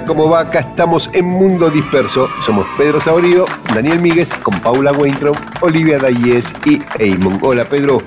Hola, ¿cómo va? Acá estamos en Mundo Disperso. Somos Pedro Saborido, Daniel Míguez, con Paula Weintraub, Olivia Dayes y Eamon. Hola, Pedro.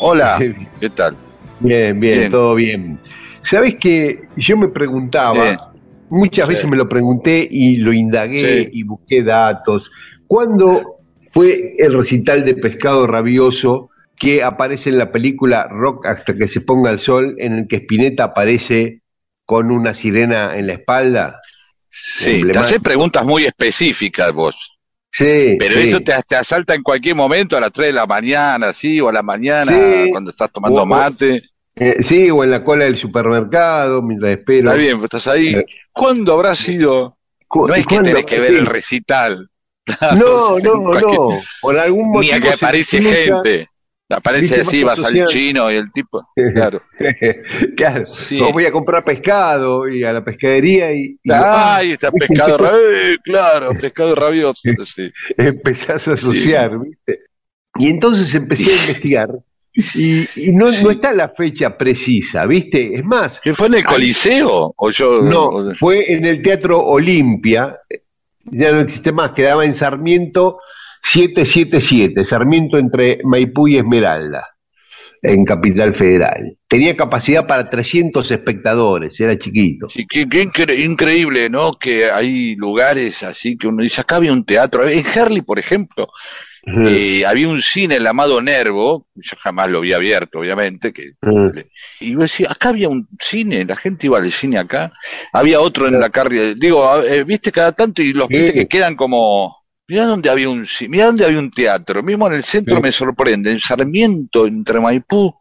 Hola, ¿qué tal? Bien, bien, todo bien. Sabes que yo me preguntaba, muchas veces me lo pregunté y lo indagué y busqué datos. ¿Cuándo fue el recital de Pescado Rabioso que aparece en la película Rock hasta que se ponga el sol, en el que Spinetta aparece con una sirena en la espalda. Sí, te haces preguntas muy específicas vos. Sí. Pero eso te, te, asalta en cualquier momento, a las 3 de la mañana, sí, o a la mañana, cuando estás tomando mate. Eh, sí, o en la cola del supermercado, mientras espero. Está bien, estás ahí. Eh, ¿Cuándo habrá sido? No es que tenés que ver el recital. no, no, no. Por algún motivo. Ni a que aparece gente. Aparece así, va al chino y el tipo. Claro. claro. voy a comprar pescado y a la pescadería y. ¡Ay, está pescado rabioso! Claro, pescado rabioso. Sí. Empezás a asociar, ¿viste? Y entonces empecé a investigar. Y, no, no está la fecha precisa, ¿viste? Es más. ¿Que fue en el Coliseo? ¿O yo, no, fue en el Teatro Olimpia. Ya no existe más, quedaba en Sarmiento 777, Sarmiento entre Maipú y Esmeralda, en Capital Federal. Tenía capacidad para 300 espectadores, era chiquito. Sí, qué, increíble, ¿no? Que hay lugares así que uno dice, acá había un teatro. En Herley, por ejemplo, eh, había un cine, el Amado Nervo, yo jamás lo había abierto, obviamente, que, y yo decía, acá había un cine, la gente iba al cine acá, había otro en la carrera, digo, eh, viste cada tanto y los viste que quedan como Mirá dónde había un, mirá dónde había un teatro, mismo en el centro me sorprende, en Sarmiento, entre Maipú.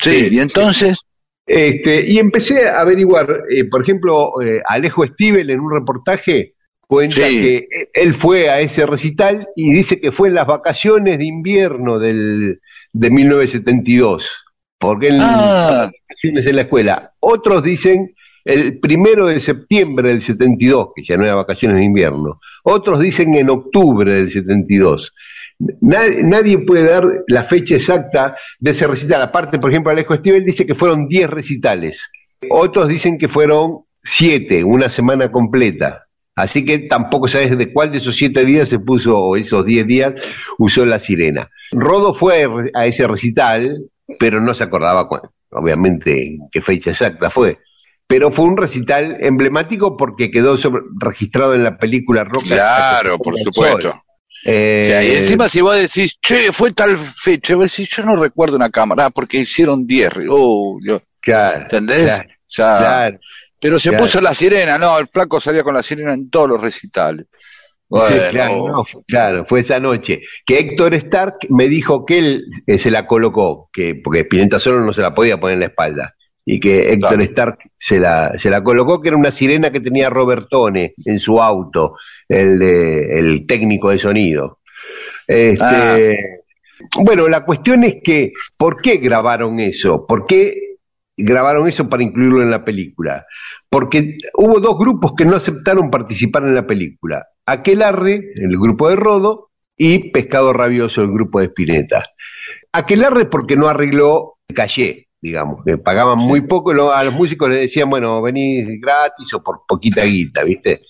Sí, y entonces... Este, y empecé a averiguar, eh, por ejemplo, eh, Alejo Stivel en un reportaje cuenta que él fue a ese recital y dice que fue en las vacaciones de invierno del, de 1972, porque él ah. vacaciones en la escuela. Otros dicen el primero de septiembre del 72, que ya no era vacaciones de invierno. Otros dicen en octubre del 72. Nadie, nadie, puede dar la fecha exacta de ese recital. Aparte, por ejemplo, Alejo Stivel dice que fueron 10 recitales. Otros dicen que fueron 7, una semana completa. Así que tampoco sabes de cuál de esos 7 días se puso, o esos 10 días, usó la sirena. Rodo fue a ese recital, pero no se acordaba, obviamente, qué fecha exacta fue pero fue un recital emblemático porque quedó registrado en la película Rock. Claro, por supuesto. Eh, y encima si vos decís, che, fue tal fecha, vos decís, yo no recuerdo una cámara, ah, porque hicieron 10, oh, claro, ¿entendés? Claro, pero se puso la sirena, no, el flaco salía con la sirena en todos los recitales. claro, claro, fue esa noche. Que Héctor Stark me dijo que él eh, se la colocó, que porque Pineta solo no se la podía poner en la espalda y que Héctor Stark se la, se la colocó, que era una sirena que tenía Robertone en su auto, el, de, el técnico de sonido. Este, ah. Bueno, la cuestión es que, ¿por qué grabaron eso? ¿Por qué grabaron eso para incluirlo en la película? Porque hubo dos grupos que no aceptaron participar en la película. Aquelarre, el grupo de Rodo, y Pescado Rabioso, el grupo de Spinetta. Aquelarre porque no arregló Calle, digamos, que pagaban muy poco, a los músicos les decían, bueno, venís gratis o por poquita guita, ¿viste?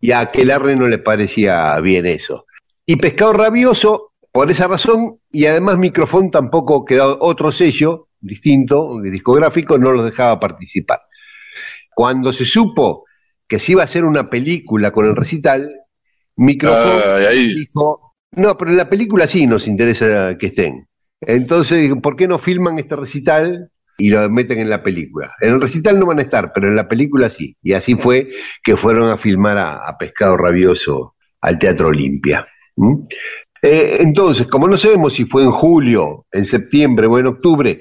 Y a Aquelarre no le parecía bien eso. Y Pescado Rabioso, por esa razón, y además Microfón tampoco quedó otro sello distinto, discográfico, no los dejaba participar. Cuando se supo que se iba a hacer una película con el recital, Microfón dijo, no, pero en la película sí nos interesa que estén. Entonces, ¿por qué no filman este recital y lo meten en la película? En el recital no van a estar, pero en la película sí. Y así fue que fueron a filmar a, Pescado Rabioso al Teatro Olimpia. Eh, entonces, como no sabemos si fue en julio, en septiembre o en octubre,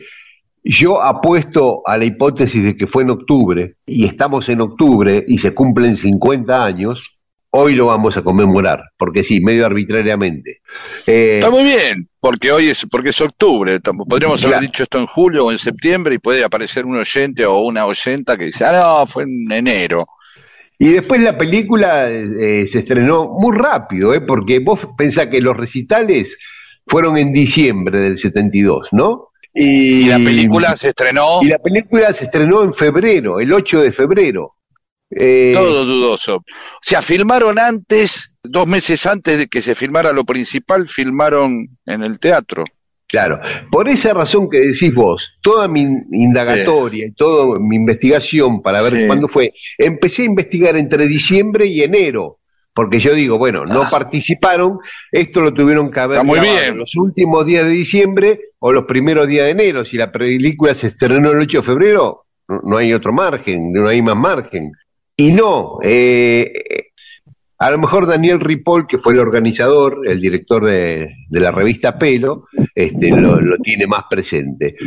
yo apuesto a la hipótesis de que fue en octubre, y estamos en octubre y se cumplen 50 años, hoy lo vamos a conmemorar, porque sí, medio arbitrariamente. Eh, Está muy bien, porque hoy es porque es octubre. Podríamos haber dicho esto en julio o en septiembre y puede aparecer un oyente o una oyenta que dice, ah, no, fue en enero. Y después la película eh, se estrenó muy rápido, ¿eh? porque vos pensás que los recitales fueron en diciembre del 72, ¿no? Y, y la película se estrenó. Y la película se estrenó en febrero, el 8 de febrero. Eh, Todo dudoso. O sea, filmaron antes, dos meses antes de que se filmara lo principal, filmaron en el teatro. Claro, por esa razón que decís vos, toda mi indagatoria y toda mi investigación para ver cuándo fue, empecé a investigar entre diciembre y enero, porque yo digo, bueno, no ah. participaron, esto lo tuvieron que haber muy bien. los últimos días de diciembre o los primeros días de enero, si la película se estrenó el 8 de febrero, no hay otro margen, no hay más margen. Y no, eh, a lo mejor Daniel Ripoll, que fue el organizador, el director de, la revista Pelo, este, lo, tiene más presente.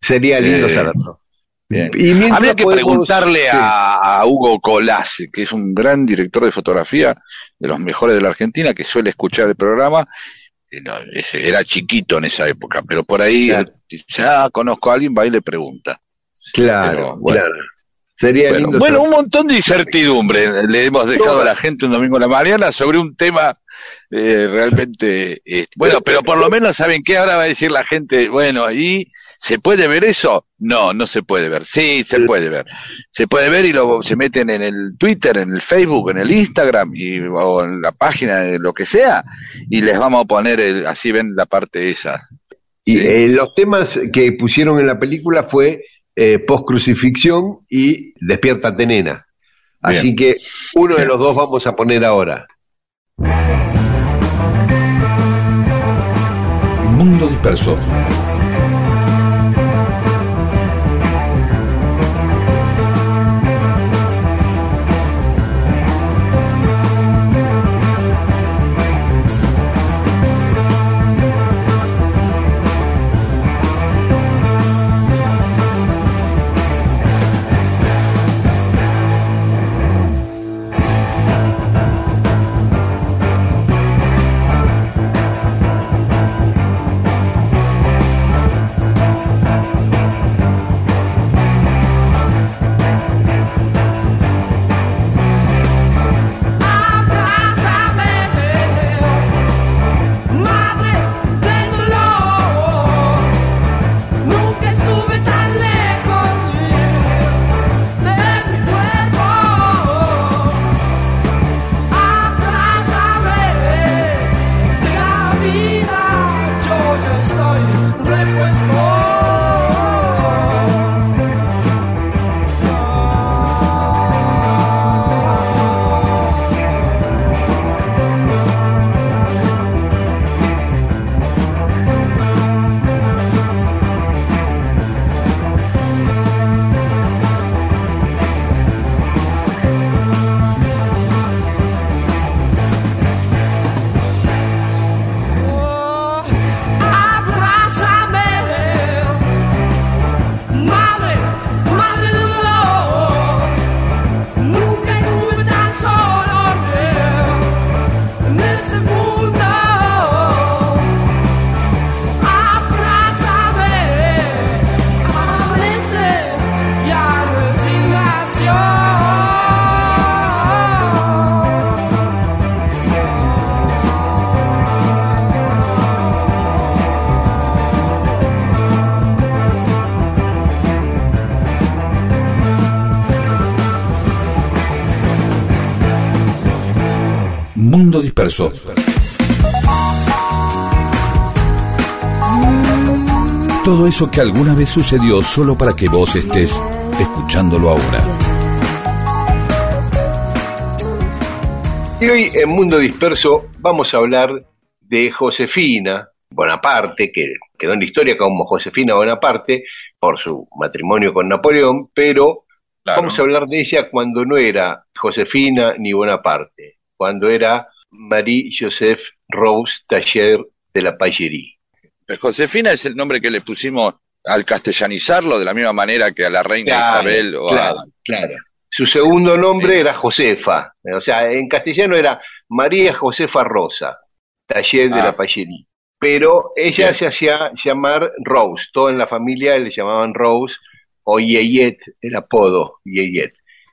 Sería lindo saberlo. Habría que preguntarle a, Hugo Colase, que es un gran director de fotografía, de los mejores de la Argentina, que suele escuchar el programa. era chiquito en esa época, pero por ahí ya conozco a alguien, va y le pregunta. Claro, claro. Sería bueno, Bueno, un montón de incertidumbre le hemos dejado a la gente un domingo en la mañana sobre un tema eh, realmente. Eh, bueno, pero por lo menos saben qué ahora va a decir la gente. Bueno, ¿y se puede ver eso? No, no se puede ver. Sí, se puede ver. Se puede ver y lo se meten en el Twitter, en el Facebook, en el Instagram y, o en la página de lo que sea y les vamos a poner así ven la parte esa. Y eh, los temas que pusieron en la película fue eh, post-crucifixión y Despiértate nena. Así que uno de los dos vamos a poner ahora. Mundo disperso. Disperso. Todo eso que alguna vez sucedió solo para que vos estés escuchándolo ahora. Y hoy en Mundo Disperso vamos a hablar de Josefina Bonaparte, que quedó en la historia como Josefina Bonaparte por su matrimonio con Napoleón, pero vamos a hablar de ella cuando no era Josefina ni Bonaparte, cuando era Marie-Joseph Rose Taller de la Pallerie. Josefina es el nombre que le pusimos al castellanizarlo de la misma manera que a la reina Isabel o claro, claro. Su segundo nombre era Josefa, o sea, en castellano era María Josefa Rosa, taller de la ah. Pallerie. Pero ella se hacía llamar Rose, todo en la familia le llamaban Rose o Yeyet, el apodo Yeyet.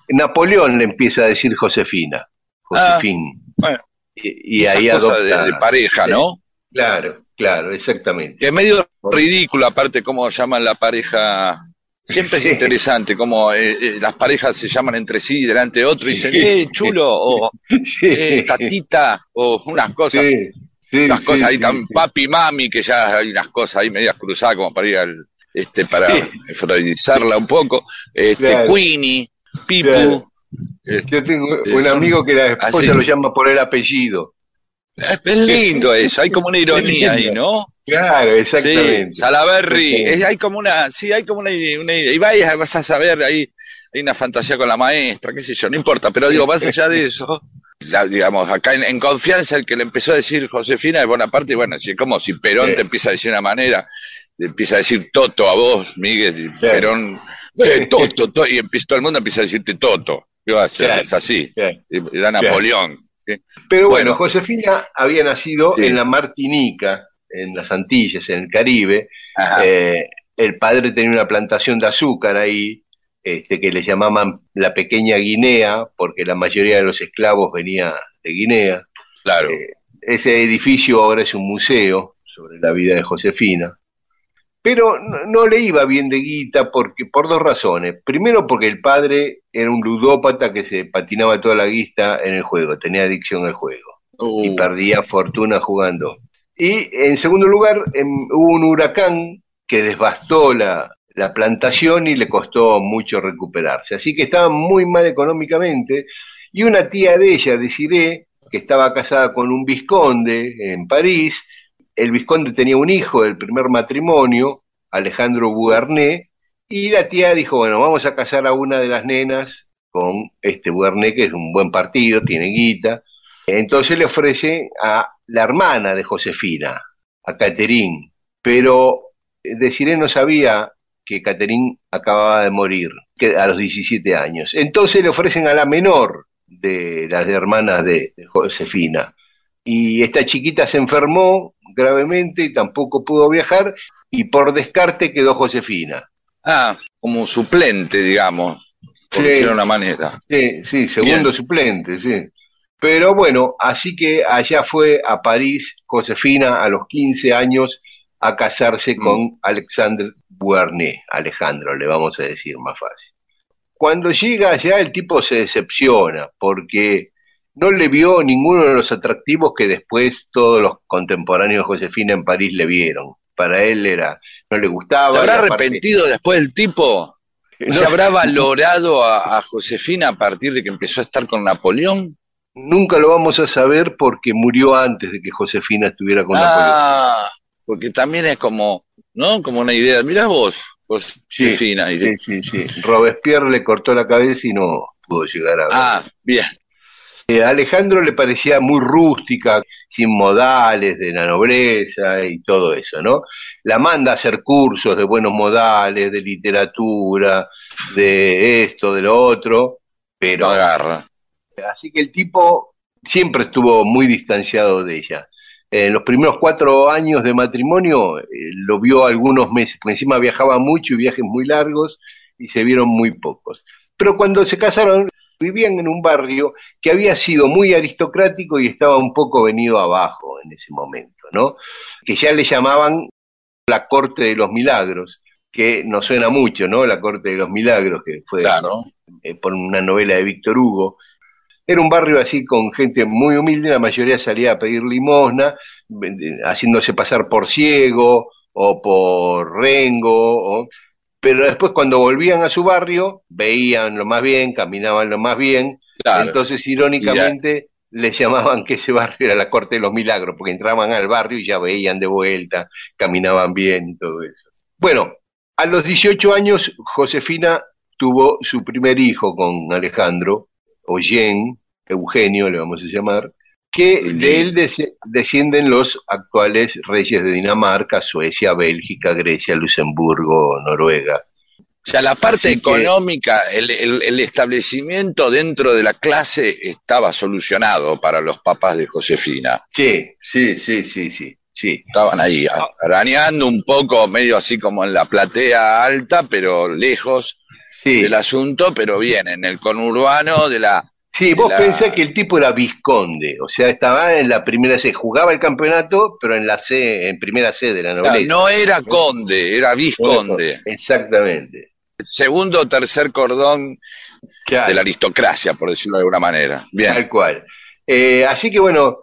Napoleón le empieza a decir Josefina, Josefín. Ah, bueno, y, ahí adopta. De, pareja, ¿no? Claro, claro, exactamente. es medio ridículo, aparte, cómo llaman la pareja Siempre es interesante cómo eh, eh, las parejas se llaman entre sí delante de otro y dicen, eh, chulo, o eh, tatita, o unas cosas. unas cosas ahí tan papi, mami, que ya hay unas cosas ahí medias cruzadas como para ir al, este, para freudirizarla un poco. Este, Queenie, Pipu. Yo tengo un amigo que la esposa lo llama por el apellido. Es, lindo eso, hay como una ironía ahí, ¿no? Claro, exactamente. Sí, Salaberry, hay como una, sí, hay como una, una y vayas, vas a saber ahí, hay una fantasía con la maestra, qué sé yo, no importa, pero digo, más allá de eso, digamos, acá en, confianza el que le empezó a decir Josefina de Bonaparte, bueno, es como si Perón te empieza a decir de una manera, te empieza a decir Toto a vos, Miguel, Perón, eh, Toto, y empieza, todo el mundo empieza a decirte Toto, ¿qué va a hacer? Es así, era Napoleón. Pero bueno, Josefina había nacido en la Martinica, en las Antillas, en el Caribe. Eh, el padre tenía una plantación de azúcar ahí, este, que le llamaban la pequeña Guinea, porque la mayoría de los esclavos venía de Guinea. Claro. Eh, ese edificio ahora es un museo sobre la vida de Josefina. Pero no, le iba bien de guita porque, por dos razones. Primero porque el padre era un ludópata que se patinaba toda la guista en el juego, tenía adicción al juego. Y uh. perdía fortuna jugando. Y en segundo lugar, em, hubo un huracán que devastó la, plantación y le costó mucho recuperarse. Así que estaba muy mal económicamente. Y una tía de ella, deciré, que estaba casada con un visconde en París, el visconde tenía un hijo del primer matrimonio, Alejandro Bougarnet, y la tía dijo, bueno, vamos a casar a una de las nenas con este Bougarnet, que es un buen partido, tiene guita. Entonces le ofrece a la hermana de Josefina, a Caterín, pero Desiree no sabía que Caterín acababa de morir a los 17 años. Entonces le ofrecen a la menor de las hermanas de, Josefina. Y esta chiquita se enfermó gravemente y tampoco pudo viajar y por descarte quedó Josefina. Ah, como suplente, digamos, por decirlo de una manera. Sí, sí, segundo suplente, sí. Pero bueno, así que allá fue a París Josefina a los 15 años a casarse mm. con Alexandre Buernet, Alejandro, le vamos a decir más fácil. Cuando llega allá el tipo se decepciona porque no le vio ninguno de los atractivos que después todos los contemporáneos de Josefina en París le vieron. Para él era, no le gustaba. ¿Se habrá arrepentido después el tipo? ¿Se habrá valorado a, a Josefina a partir de que empezó a estar con Napoleón? Nunca lo vamos a saber porque murió antes de que Josefina estuviera con ah, porque también es como, ¿no? Como una idea. Mirá vos, Josefina. Sí, sí, sí, Robespierre le cortó la cabeza y no pudo llegar a ver. Ah, bien. Eh, Alejandro le parecía muy rústica, sin modales, de la nobleza y todo eso, ¿no? La manda a hacer cursos de buenos modales, de literatura, de esto, de lo otro, pero... agarra. Así que el tipo siempre estuvo muy distanciado de ella. En los primeros cuatro años de matrimonio eh, lo vio algunos meses, porque encima viajaba mucho y viajes muy largos y se vieron muy pocos. Pero cuando se casaron, vivían en un barrio que había sido muy aristocrático y estaba un poco venido abajo en ese momento, ¿no? Que ya le llamaban la Corte de los Milagros, que nos suena mucho, ¿no? La Corte de los Milagros, que fue claro. Eh, por una novela de Víctor Hugo, Era un barrio así con gente muy humilde, la mayoría salía a pedir limosna, haciéndose pasar por ciego o por rengo, pero después cuando volvían a su barrio, veían lo más bien, caminaban lo más bien, entonces irónicamente le llamaban que ese barrio era la corte de los milagros, porque entraban al barrio y ya veían de vuelta, caminaban bien y todo eso. Bueno, a los 18 años, Josefina tuvo su primer hijo con Alejandro, Oyen, Eugenio le vamos a llamar, que de él descienden los actuales reyes de Dinamarca, Suecia, Bélgica, Grecia, Luxemburgo, Noruega. O sea, la parte económica, el, establecimiento dentro de la clase estaba solucionado para los papás de Josefina. Sí, sí, sí, sí, sí. Sí. Estaban ahí ah. arañando un poco, medio así como en la platea alta, pero lejos del asunto, pero bien, en el conurbano de la... Sí, vos pensás que el tipo era visconde, o sea, estaba en la primera C, jugaba el campeonato, pero en la C, en primera C de la nobleza. no era conde, era visconde. Exactamente segundo o tercer cordón de la aristocracia, por decirlo de alguna manera. Bien. Tal cual. Eh, así que bueno,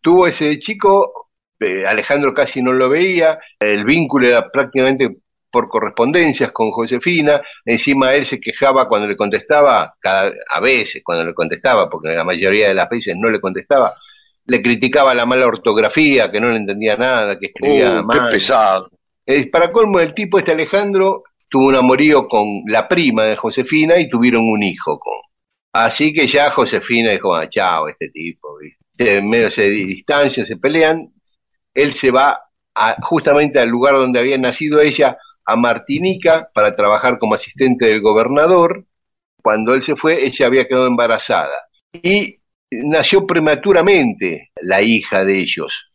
tuvo ese chico, eh, Alejandro casi no lo veía, el vínculo era prácticamente por correspondencias con Josefina, encima él se quejaba cuando le contestaba, cada, a veces cuando le contestaba, porque la mayoría de las veces no le contestaba, le criticaba la mala ortografía, que no le entendía nada, que escribía uh, mal. Qué pesado. para colmo, el tipo este Alejandro tuvo un amorío con la prima de Josefina y tuvieron un hijo con. Así que ya Josefina dijo, ah, chao, este tipo, En medio se distancia, se pelean, él se va justamente al lugar donde había nacido ella, a Martinica, para trabajar como asistente del gobernador. Cuando él se fue, ella había quedado embarazada. Y nació prematuramente la hija de ellos,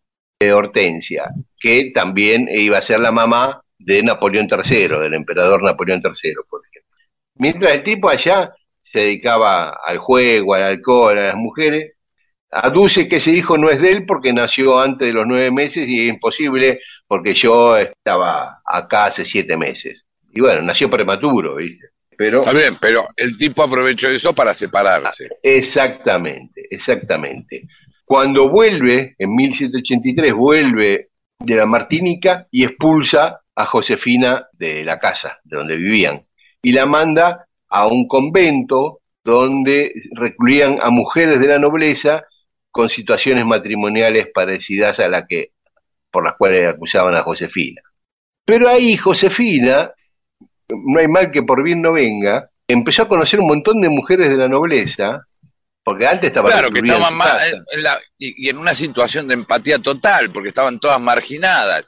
Hortensia, que también iba a ser la mamá de Napoleón III, del emperador Napoleón III, por ejemplo. Mientras el tipo allá se dedicaba al juego, al alcohol, a las mujeres, aduce que ese hijo no es de él porque nació antes de los nueve meses y es imposible porque yo estaba acá hace siete meses. Y bueno, nació prematuro, ¿viste? Pero, Está bien, pero el tipo aprovechó eso para separarse. Exactamente, exactamente. Cuando vuelve, en 1783, vuelve de la Martínica y expulsa a Josefina de la casa, de donde vivían, y la manda a un convento donde recluían a mujeres de la nobleza con situaciones matrimoniales parecidas a la que por las cuales acusaban a Josefina. Pero ahí Josefina, no hay mal que por bien no venga, empezó a conocer un montón de mujeres de la nobleza, porque antes estaba claro que estaban más y, en una situación de empatía total, porque estaban todas marginadas.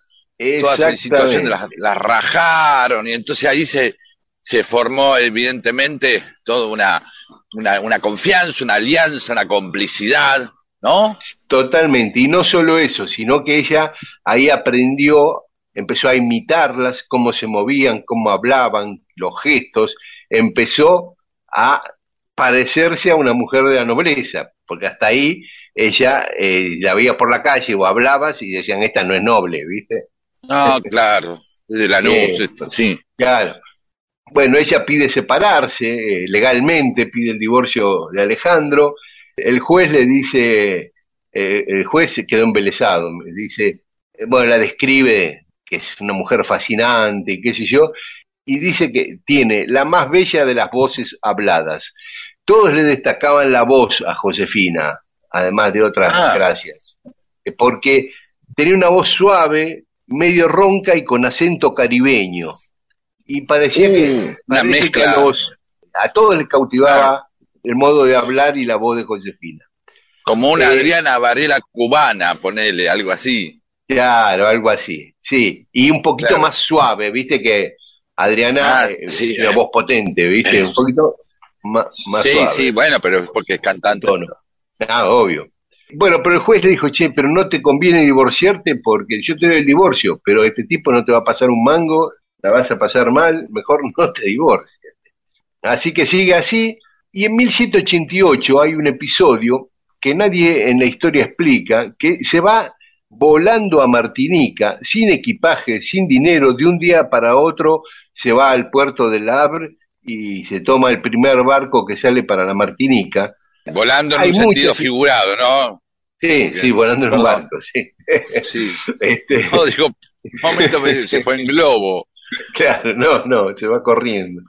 Toda esa situación las, rajaron y entonces ahí se, se formó evidentemente toda una, una, una, confianza, una alianza, una complicidad, ¿no? Totalmente, y no solo eso, sino que ella ahí aprendió, empezó a imitarlas, cómo se movían, cómo hablaban, los gestos, empezó a parecerse a una mujer de la nobleza, porque hasta ahí ella eh, la veía por la calle o hablabas y decían, esta no es noble, ¿viste? No, claro, de la luz, esto, sí. Claro. Bueno, ella pide separarse, eh, legalmente pide el divorcio de Alejandro. El juez le dice, eh, el juez se quedó embelesado, me dice, eh, bueno, la describe que es una mujer fascinante y qué sé yo, y dice que tiene la más bella de las voces habladas. Todos le destacaban la voz a Josefina, además de otras ah. gracias, porque tenía una voz suave, medio ronca y con acento caribeño. Y parecía que, una mezcla. a, todos les cautivaba el modo de hablar y la voz de Josefina. Como una eh, Adriana Varela cubana, ponele, algo así. Claro, algo así, sí. Y un poquito más suave, viste que Adriana ah, eh, sí. una voz potente, viste, un poquito más, sí, suave. Sí, bueno, pero es porque es cantante. Tono. Ah, obvio. Bueno, pero el juez le dijo, che, pero no te conviene divorciarte porque yo te doy el divorcio, pero este tipo no te va a pasar un mango, la vas a pasar mal, mejor no te divorcies. Así que sigue así, y en 1788 hay un episodio que nadie en la historia explica, que se va volando a Martinica, sin equipaje, sin dinero, de un día para otro se va al puerto de Havre y se toma el primer barco que sale para la Martinica, Volando en un sentido figurado, ¿no? Sí, sí, volando en un barco, sí. sí. Este... No, digo, un momento se fue en globo. Claro, no, no, se va corriendo.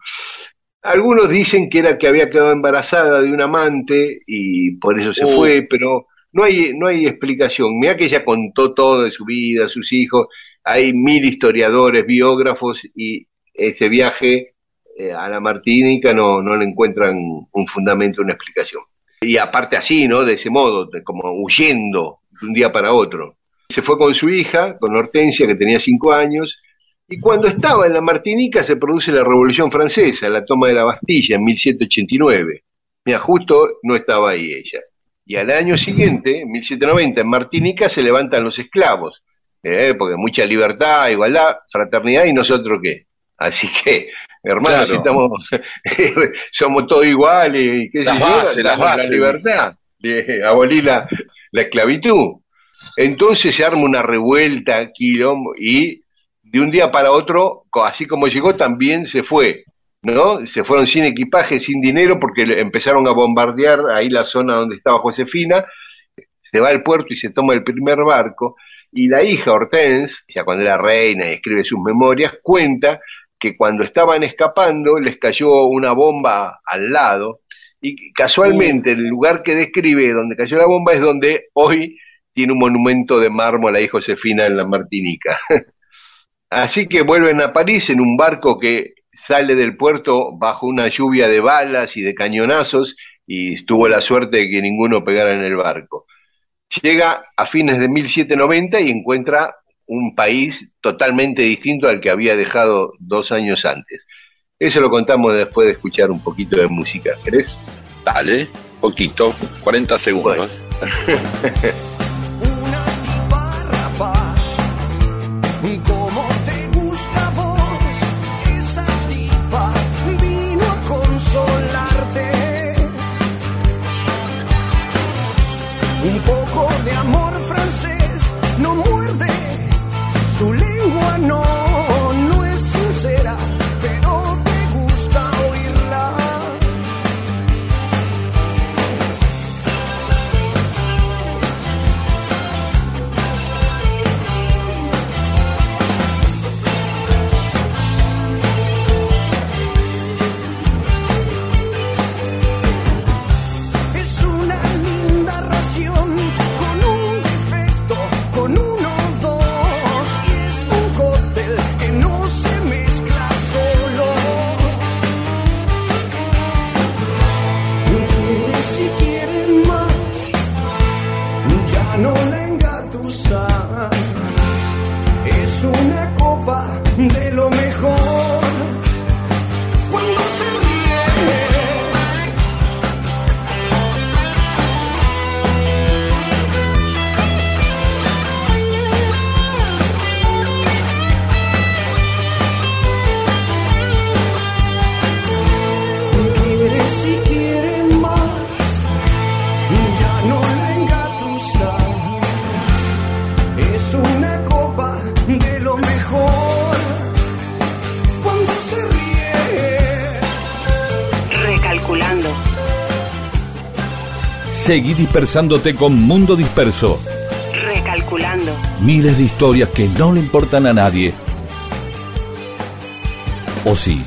Algunos dicen que era que había quedado embarazada de un amante y por eso se uh. fue, pero no hay, no hay explicación. Mira que ella contó todo de su vida, sus hijos, hay mil historiadores, biógrafos y ese viaje eh, a la Martinica no, no le encuentran un fundamento, una explicación. Y aparte así, ¿no? De ese modo, como huyendo de un día para otro. Se fue con su hija, con Hortensia, que tenía cinco años, y cuando estaba en la Martinica se produce la Revolución Francesa, la toma de la Bastilla en 1789. Mira, justo no estaba ahí ella. Y al año siguiente, en 1790, en Martinica se levantan los esclavos, ¿eh? porque mucha libertad, igualdad, fraternidad, y nosotros qué. Así que, hermanos, estamos, somos todos iguales, y qué las la libertad, abolir la, la esclavitud. Entonces se arma una revuelta, quilombo, y de un día para otro, así como llegó, también se fue, ¿no? Se fueron sin equipaje, sin dinero, porque empezaron a bombardear ahí la zona donde estaba Josefina, se va al puerto y se toma el primer barco, y la hija Hortense, ya cuando era reina y escribe sus memorias, cuenta que cuando estaban escapando les cayó una bomba al lado, y casualmente el lugar que describe donde cayó la bomba es donde hoy tiene un monumento de mármol a Josefina en la Martinica. Así que vuelven a París en un barco que sale del puerto bajo una lluvia de balas y de cañonazos y tuvo la suerte de que ninguno pegara en el barco. Llega a fines de 1790 y encuentra un país totalmente distinto al que había dejado dos años antes. Eso lo contamos después de escuchar un poquito de música, ¿crees? Dale, poquito, 40 segundos. Seguí dispersándote con Mundo Disperso. Recalculando. Miles de historias que no le importan a nadie. ¿O sí?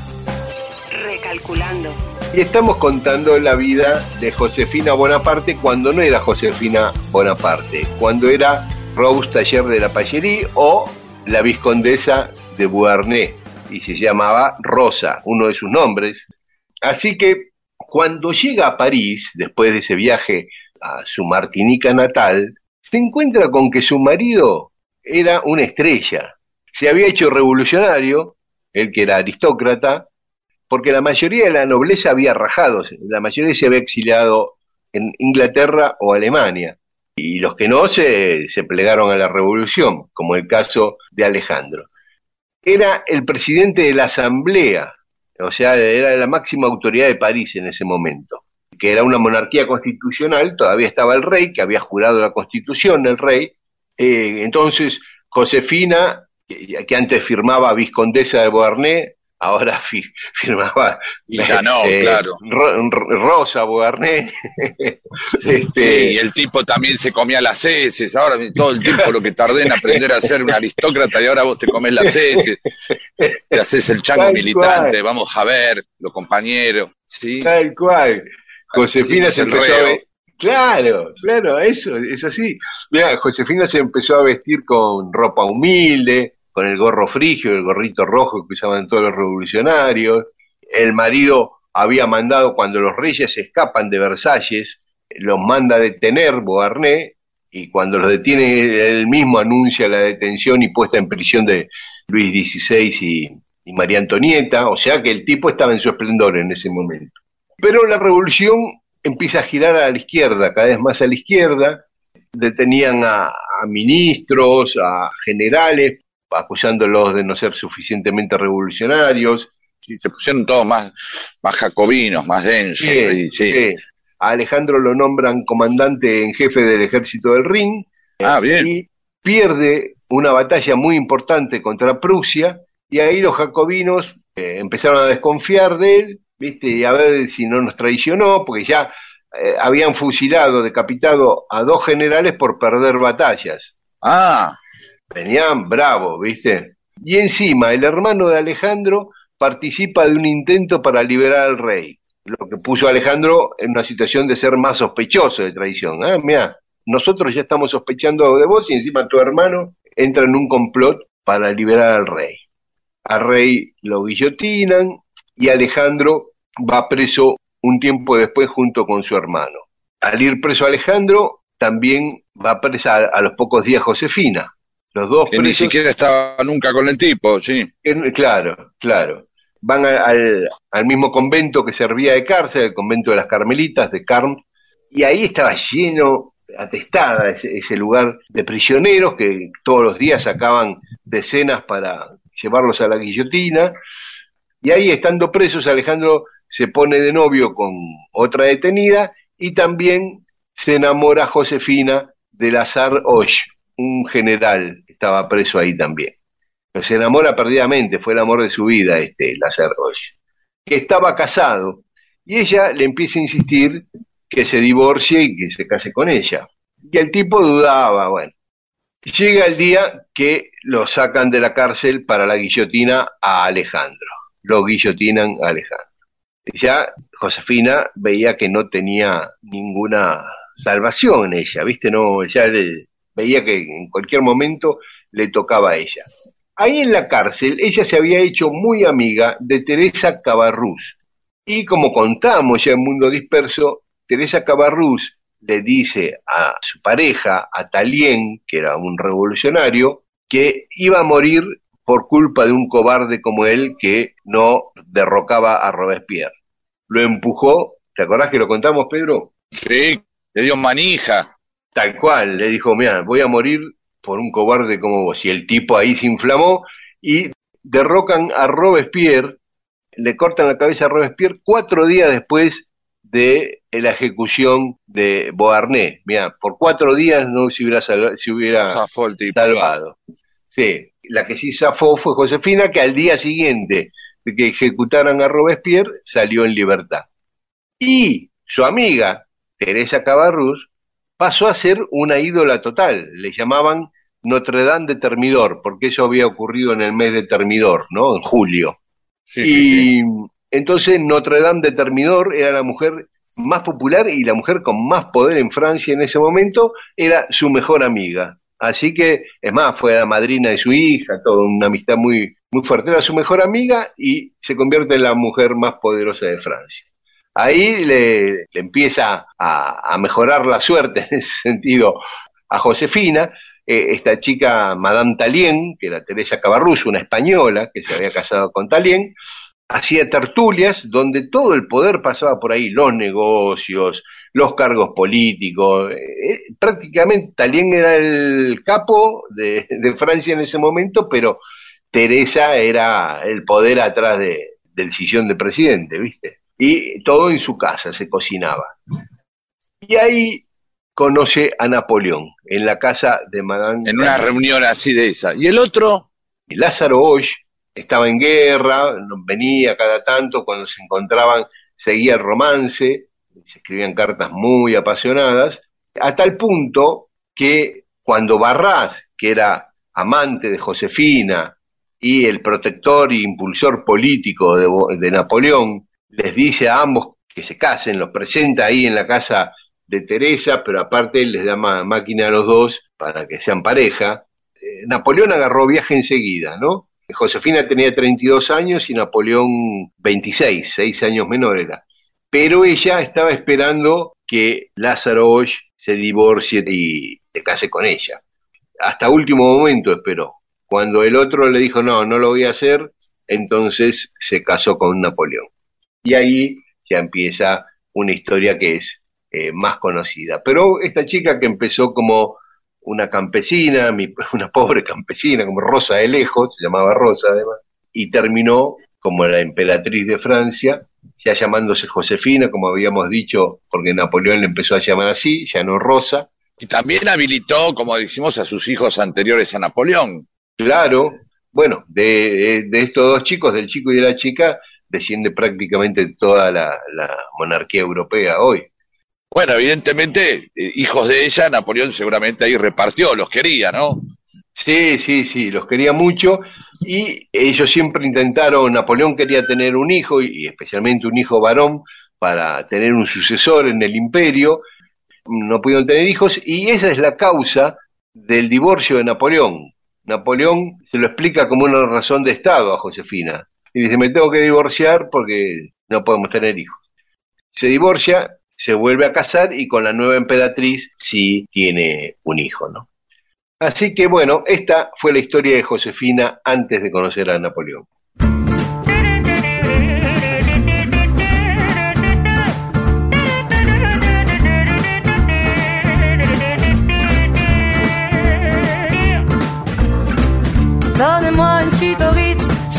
Recalculando. Y estamos contando la vida de Josefina Bonaparte cuando no era Josefina Bonaparte, cuando era Rose Taller de la Pallerí o la Viscondesa de Beauharnais, y se llamaba Rosa, uno de sus nombres. Así que cuando llega a París, después de ese viaje a su Martinica natal, se encuentra con que su marido era una estrella. Se había hecho revolucionario, él que era aristócrata, porque la mayoría de la nobleza había rajado, la mayoría se había exiliado en Inglaterra o Alemania, y los que no se, se plegaron a la revolución, como el caso de Alejandro. Era el presidente de la Asamblea o sea, era la máxima autoridad de París en ese momento, que era una monarquía constitucional, todavía estaba el rey, que había jurado la constitución, el rey, eh, entonces Josefina, que, antes firmaba Viscondesa de Beauharnais, ahora firmaba. Y ya no, eh, claro. Rosa Bogarné. este, y el tipo también se comía las heces. Ahora todo el tiempo lo que tardé en aprender a ser un aristócrata y ahora vos te comes las heces. Te haces el chango militante. Vamos a ver, los compañeros. ¿sí? Tal cual. Josefina se empezó a Claro, claro, eso es así. Mira, Josefina se empezó a vestir con ropa humilde, con el gorro frigio, el gorrito rojo que usaban todos los revolucionarios. El marido había mandado, cuando los reyes escapan de Versalles, los manda a detener Beauharnais, y cuando los detiene él mismo anuncia la detención y puesta en prisión de Luis XVI y, María Antonieta, o sea que el tipo estaba en su esplendor en ese momento. Pero la revolución empieza a girar a la izquierda, cada vez más a la izquierda, detenían a, a ministros, a generales, acusándolos de no ser suficientemente revolucionarios. Sí, se pusieron todos más, más jacobinos, más densos. Sí, A Alejandro lo nombran comandante en jefe del ejército del Rin. Ah, bien. Y pierde una batalla muy importante contra Prusia, y ahí los jacobinos eh, empezaron a desconfiar de él, ¿viste? Y a ver si no nos traicionó, porque ya eh, habían fusilado, decapitado a dos generales por perder batallas. Ah, Venían bravos, ¿viste? Y encima, el hermano de Alejandro participa de un intento para liberar al rey, lo que puso a Alejandro en una situación de ser más sospechoso de traición. Ah, mira, nosotros ya estamos sospechando de vos y encima tu hermano entra en un complot para liberar al rey. Al rey lo guillotinan y Alejandro va preso un tiempo después junto con su hermano. Al ir preso Alejandro, también va presa a los pocos días Josefina. Los dos que ni siquiera estaba nunca con el tipo, sí. Claro, claro. Van al, mismo convento que servía de cárcel, el convento de las Carmelitas de Carm, y ahí estaba lleno, atestada ese, lugar de prisioneros que todos los días sacaban decenas para llevarlos a la guillotina. Y ahí, estando presos, Alejandro se pone de novio con otra detenida y también se enamora Josefina del azar Osh, un general estaba preso ahí también. se enamora perdidamente, fue el amor de su vida este Lázaro que estaba casado y ella le empieza a insistir que se divorcie y que se case con ella. Y el tipo dudaba, bueno. Llega el día que lo sacan de la cárcel para la guillotina a Alejandro. Lo guillotinan a Alejandro. Ya Josefina veía que no tenía ninguna salvación en ella, ¿viste? No, ya veía que en cualquier momento le tocaba a ella. Ahí en la cárcel, ella se había hecho muy amiga de Teresa Cabarrús. Y como contamos ya en Mundo Disperso, Teresa Cabarrús le dice a su pareja, a Talien, que era un revolucionario, que iba a morir por culpa de un cobarde como él que no derrocaba a Robespierre. Lo empujó, ¿te acordás que lo contamos, Pedro? Sí, le dio manija. Tal cual, le dijo, mira, voy a morir por un cobarde como vos. Y el tipo ahí se inflamó y derrocan a Robespierre, le cortan la cabeza a Robespierre cuatro días después de la ejecución de Beauharnais. Mira, por cuatro días no se hubiera, se hubiera salvado. Sí, la que sí zafó fue Josefina, que al día siguiente de que ejecutaran a Robespierre salió en libertad. Y su amiga, Teresa Cabarrús, pasó a ser una ídola total. Le llamaban Notre Dame de Termidor, porque eso había ocurrido en el mes de Termidor, ¿no? En julio. y entonces Notre Dame de Termidor era la mujer más popular y la mujer con más poder en Francia en ese momento era su mejor amiga. Así que, es más, fue la madrina de su hija, toda una amistad muy, muy fuerte. Era su mejor amiga y se convierte en la mujer más poderosa de Francia. Ahí le, empieza a, mejorar la suerte en ese sentido a Josefina, eh, esta chica Madame Talien, que era Teresa Cabarrús, una española que se había casado con Talien, hacía tertulias donde todo el poder pasaba por ahí, los negocios, los cargos políticos. Eh, prácticamente Talien era el capo de, Francia en ese momento, pero Teresa era el poder atrás del sillón de presidente, ¿viste? Y todo en su casa se cocinaba. Y ahí conoce a Napoleón, en la casa de Madame. En una reunión así de esa. ¿Y el otro? Lázaro Hoy, estaba en guerra, venía cada tanto, cuando se encontraban seguía el romance, se escribían cartas muy apasionadas, a tal punto que cuando Barras, que era amante de Josefina y el protector e impulsor político de, de Napoleón, les dice a ambos que se casen, los presenta ahí en la casa de Teresa, pero aparte les da máquina a los dos para que sean pareja. Eh, Napoleón agarró viaje enseguida, ¿no? Josefina tenía 32 años y Napoleón 26, 6 años menor era. Pero ella estaba esperando que Lázaro Hoy se divorcie y se case con ella. Hasta último momento esperó. Cuando el otro le dijo, no, no lo voy a hacer, entonces se casó con Napoleón. Y ahí ya empieza una historia que es eh, más conocida. Pero esta chica que empezó como una campesina, una pobre campesina, como Rosa de Lejos, se llamaba Rosa además, y terminó como la emperatriz de Francia, ya llamándose Josefina, como habíamos dicho, porque Napoleón le empezó a llamar así, ya no Rosa. Y también habilitó, como decimos, a sus hijos anteriores a Napoleón. Claro, bueno, de, estos dos chicos, del chico y de la chica, desciende prácticamente toda la monarquía europea hoy. Bueno, evidentemente, eh, hijos de ella, Napoleón seguramente ahí repartió, los quería, ¿no? Sí, sí, sí, los quería mucho y ellos siempre intentaron, Napoleón quería tener un hijo y especialmente un hijo varón para tener un sucesor en el imperio, no pudieron tener hijos y esa es la causa del divorcio de Napoleón. Napoleón se lo explica como una razón de Estado a Josefina y dice, me tengo que divorciar porque no podemos tener hijos. Se divorcia se vuelve a casar y con la nueva emperatriz sí tiene un hijo, ¿no? Así que bueno, esta fue la historia de Josefina antes de conocer a Napoleón.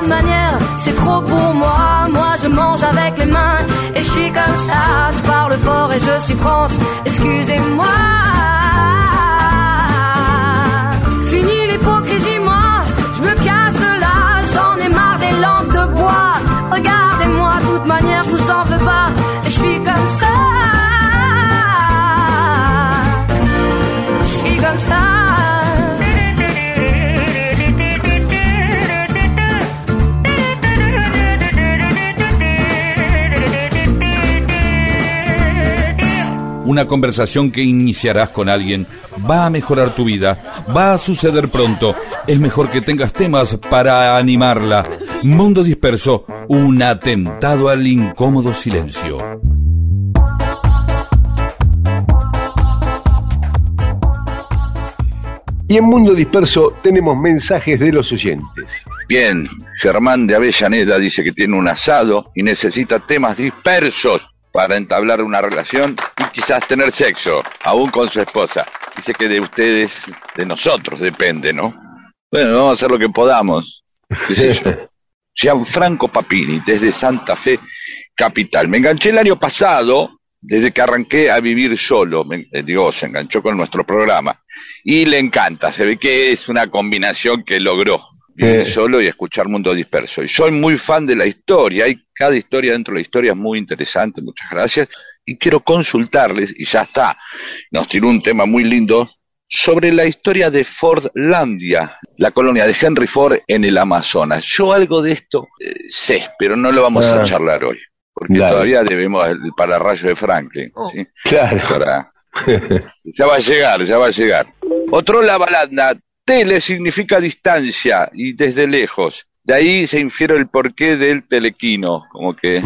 Bonnes manières, c'est trop pour moi. Moi je mange avec les mains et je suis comme ça. Je parle fort et je suis France, excusez-moi. Fini l'hypocrisie, moi je me casse de là, j'en ai marre des lampes de bois. Regardez-moi, de toute manière, je vous en veux pas. Et je suis comme ça. Je suis comme ça. Una conversación que iniciarás con alguien va a mejorar tu vida, va a suceder pronto. Es mejor que tengas temas para animarla. Mundo disperso, un atentado al incómodo silencio. Y en Mundo Disperso tenemos mensajes de los oyentes. Bien, Germán de Avellaneda dice que tiene un asado y necesita temas dispersos para entablar una relación y quizás tener sexo, aún con su esposa. Dice que de ustedes, de nosotros depende, ¿no? Bueno, vamos a hacer lo que podamos. Gianfranco Papini, desde Santa Fe, capital. Me enganché el año pasado, desde que arranqué a vivir solo. Me, eh, digo, se enganchó con nuestro programa. Y le encanta, se ve que es una combinación que logró vivir solo y escuchar Mundo Disperso. Y soy muy fan de la historia, hay cada historia dentro de la historia es muy interesante, muchas gracias. Y quiero consultarles, y ya está, nos tiró un tema muy lindo sobre la historia de Fordlandia, la colonia de Henry Ford en el Amazonas. Yo algo de esto eh, sé, pero no lo vamos a charlar hoy, porque Dale. todavía debemos el pararrayo de Franklin. ¿sí? Claro. Para- ya va a llegar, ya va a llegar. Otro la balanda. Tele significa distancia y desde lejos. De ahí se infiere el porqué del telequino, como que es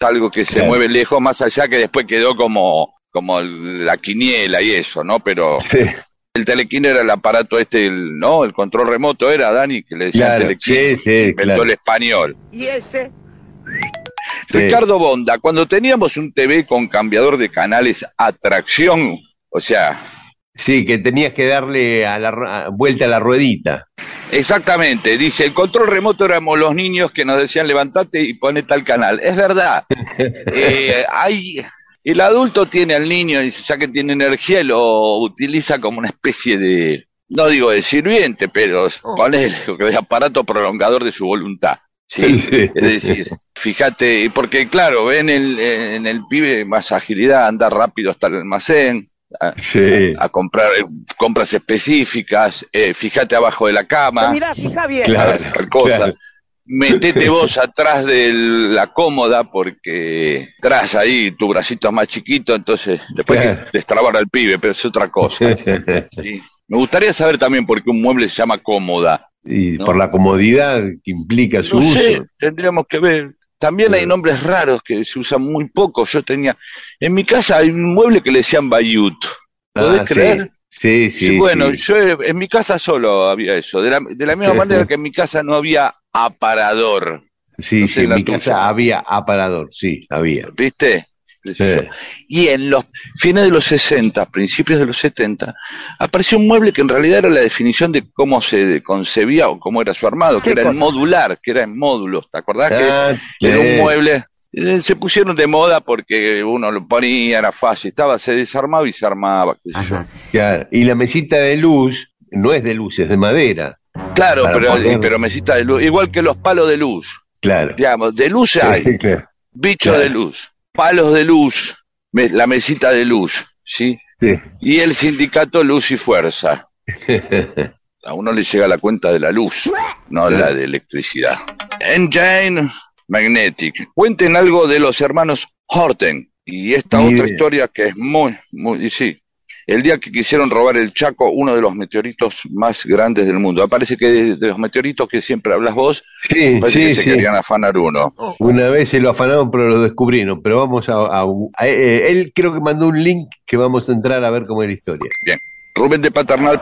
algo que se Claro. mueve lejos, más allá que después quedó como, como la quiniela y eso, ¿no? Pero Sí, el telequino era el aparato este, el, ¿no? El control remoto era, Dani, que le decía claro. telequino. Sí, sí, inventó claro. el español. ¿Y ese? Ricardo Bonda, cuando teníamos un TV con cambiador de canales a tracción, o sea, Sí, que tenías que darle a la a- vuelta a la ruedita. exactamente, dice, el control remoto éramos los niños que nos decían levantate y pone tal canal. Es verdad. Eh, hay, el adulto tiene al niño y ya que tiene energía lo utiliza como una especie de, no digo de sirviente, pero ponele, de aparato prolongador de su voluntad. Sí, Sí. es decir, fíjate, porque claro, ven el, en el pibe más agilidad, anda rápido hasta el almacén, a, Sí. a comprar eh, compras específicas, eh, fíjate abajo de la cama, Mirá, fija bien. Claro, tal cosa. claro. Metete vos atrás de la cómoda porque tras ahí tu bracito es más chiquito, entonces después Claro. que destrabar al pibe, pero es otra cosa. Sí. Me gustaría saber también por qué un mueble se llama cómoda. y No. por la comodidad que implica su No sé, uso. tendríamos que ver. También hay nombres raros que se usan muy poco. Yo tenía, en mi casa hay un mueble que le decían Bayut. ¿Podés Ah, creer? Sí, sí. Sí, bueno, sí. yo en mi casa solo había eso. De la, de la misma manera que en mi casa no había aparador. Sí, no sí, en mi tuya. casa había aparador, sí, había. ¿Viste? Sí. Y en los fines de los 60, principios de los 70, apareció un mueble que en realidad era la definición de cómo se concebía o cómo era su armado, que ¿Qué era el cosa? modular, que era en módulos. ¿Te acordás Ah, que era sí. un mueble? eh, Se pusieron de moda porque uno lo ponía, era fácil, estaba, se desarmaba y se armaba. qué sé yo. Claro, Y la mesita de luz no es de luz, es de madera. Claro, pero, poner- pero mesita de luz, igual que los palos de luz. Claro. Digamos, de luz hay, Sí, claro. Claro. de luz, palos de luz, me- la mesita de luz, ¿sí? Sí. Y el sindicato Luz y Fuerza. A uno le llega la cuenta de la luz, no la de electricidad. Engine Magnetic. Cuenten algo de los hermanos Horten. Y esta Ni otra idea. historia que es muy, muy, y sí. El día que quisieron robar el Chaco, uno de los meteoritos más grandes del mundo. Parece que de, los meteoritos que siempre hablas vos, Sí, parece sí, que se sí. querían afanar uno. Una vez se lo afanaron, pero lo descubrieron. Pero vamos a. a- a- eh, él creo que mandó un link que vamos a entrar a ver cómo es la historia. Bien. Rubén de Paternal,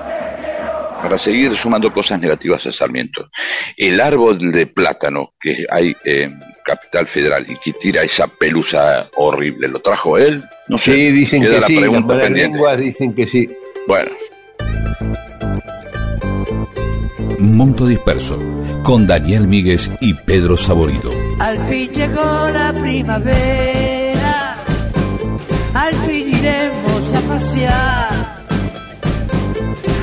para seguir sumando cosas negativas a Sarmiento. El árbol de plátano que hay en Capital Federal y que tira esa pelusa horrible, ¿lo trajo él? No sé. Sí, dicen Queda que la sí. Las pregunta pendiente. lenguas dicen que sí. Bueno, Monto Disperso, con Daniel Míguez y Pedro Saborido. Al fin llegó la primavera, al fin iremos a pasear,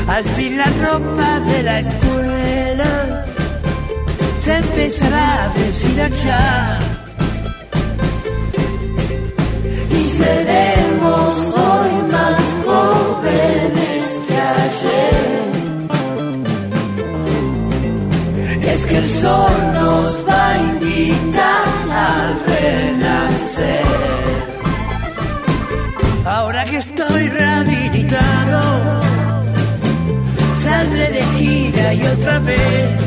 al fin la ropa de la escuela se empezará a deshilachar. Y seremos hoy más jóvenes que ayer. Es que el sol nos va a invitar a renacer. Ahora que estoy rehabilitado, y otra vez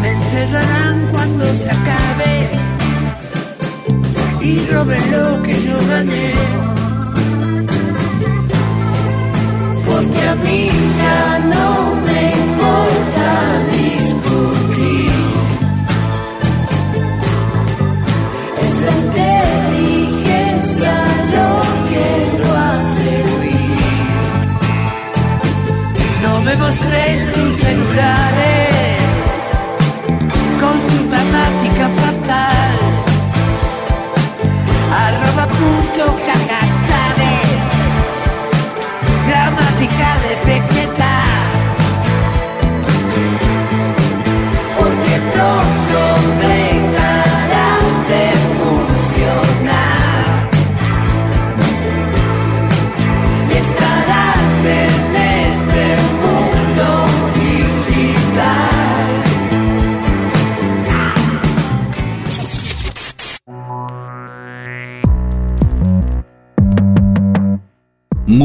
me encerrarán cuando se acabe y roben lo que yo gané. Porque a mí ya no me importa No me mostréis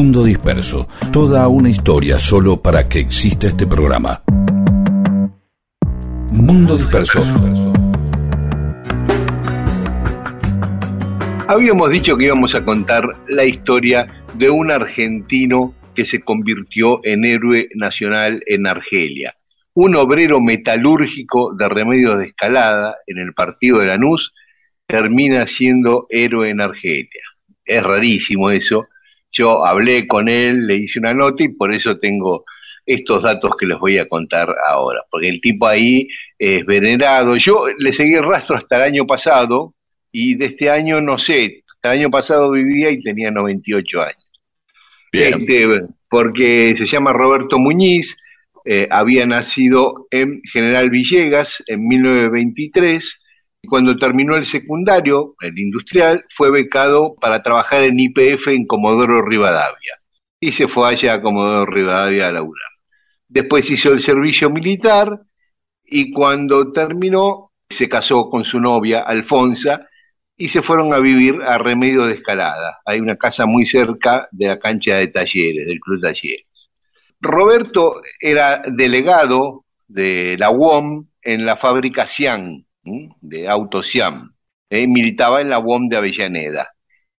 Mundo Disperso, toda una historia solo para que exista este programa. Mundo Disperso. Habíamos dicho que íbamos a contar la historia de un argentino que se convirtió en héroe nacional en Argelia. Un obrero metalúrgico de remedios de escalada en el partido de Lanús termina siendo héroe en Argelia. Es rarísimo eso. Yo hablé con él, le hice una nota y por eso tengo estos datos que les voy a contar ahora, porque el tipo ahí es venerado. Yo le seguí el rastro hasta el año pasado y de este año no sé, hasta el año pasado vivía y tenía 98 años. Este, porque se llama Roberto Muñiz, eh, había nacido en General Villegas en 1923 y cuando terminó el secundario, el industrial, fue becado para trabajar en IPF en Comodoro Rivadavia y se fue allá a Comodoro Rivadavia a laburar. Después hizo el servicio militar y cuando terminó se casó con su novia, Alfonsa, y se fueron a vivir a Remedio de Escalada. Hay una casa muy cerca de la cancha de talleres, del Club Talleres. Roberto era delegado de la UOM en la fábrica De Auto Cian. Eh, militaba en la UOM de Avellaneda.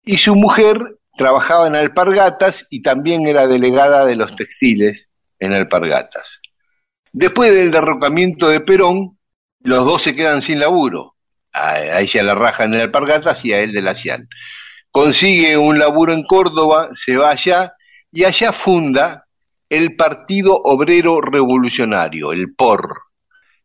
Y su mujer trabajaba en Alpargatas y también era delegada de los textiles en Alpargatas. Después del derrocamiento de Perón, los dos se quedan sin laburo. A, ella la rajan en Alpargatas y a él de la Cian. Consigue un laburo en Córdoba, se va allá y allá funda el Partido Obrero Revolucionario, el POR.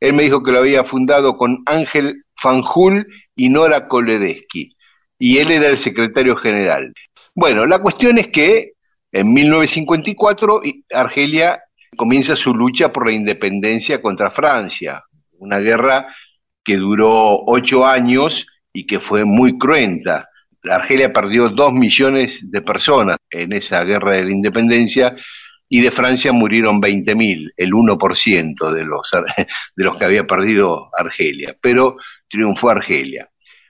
Él me dijo que lo había fundado con Ángel Fanjul y Nora Koledesky, y él era el secretario general. Bueno, la cuestión es que en 1954 Argelia comienza su lucha por la independencia contra Francia, una guerra que duró ocho años y que fue muy cruenta. Argelia perdió dos millones de personas en esa guerra de la independencia y de Francia murieron 20.000, el 1% de los, de los que había perdido Argelia, pero triunfó Argelia.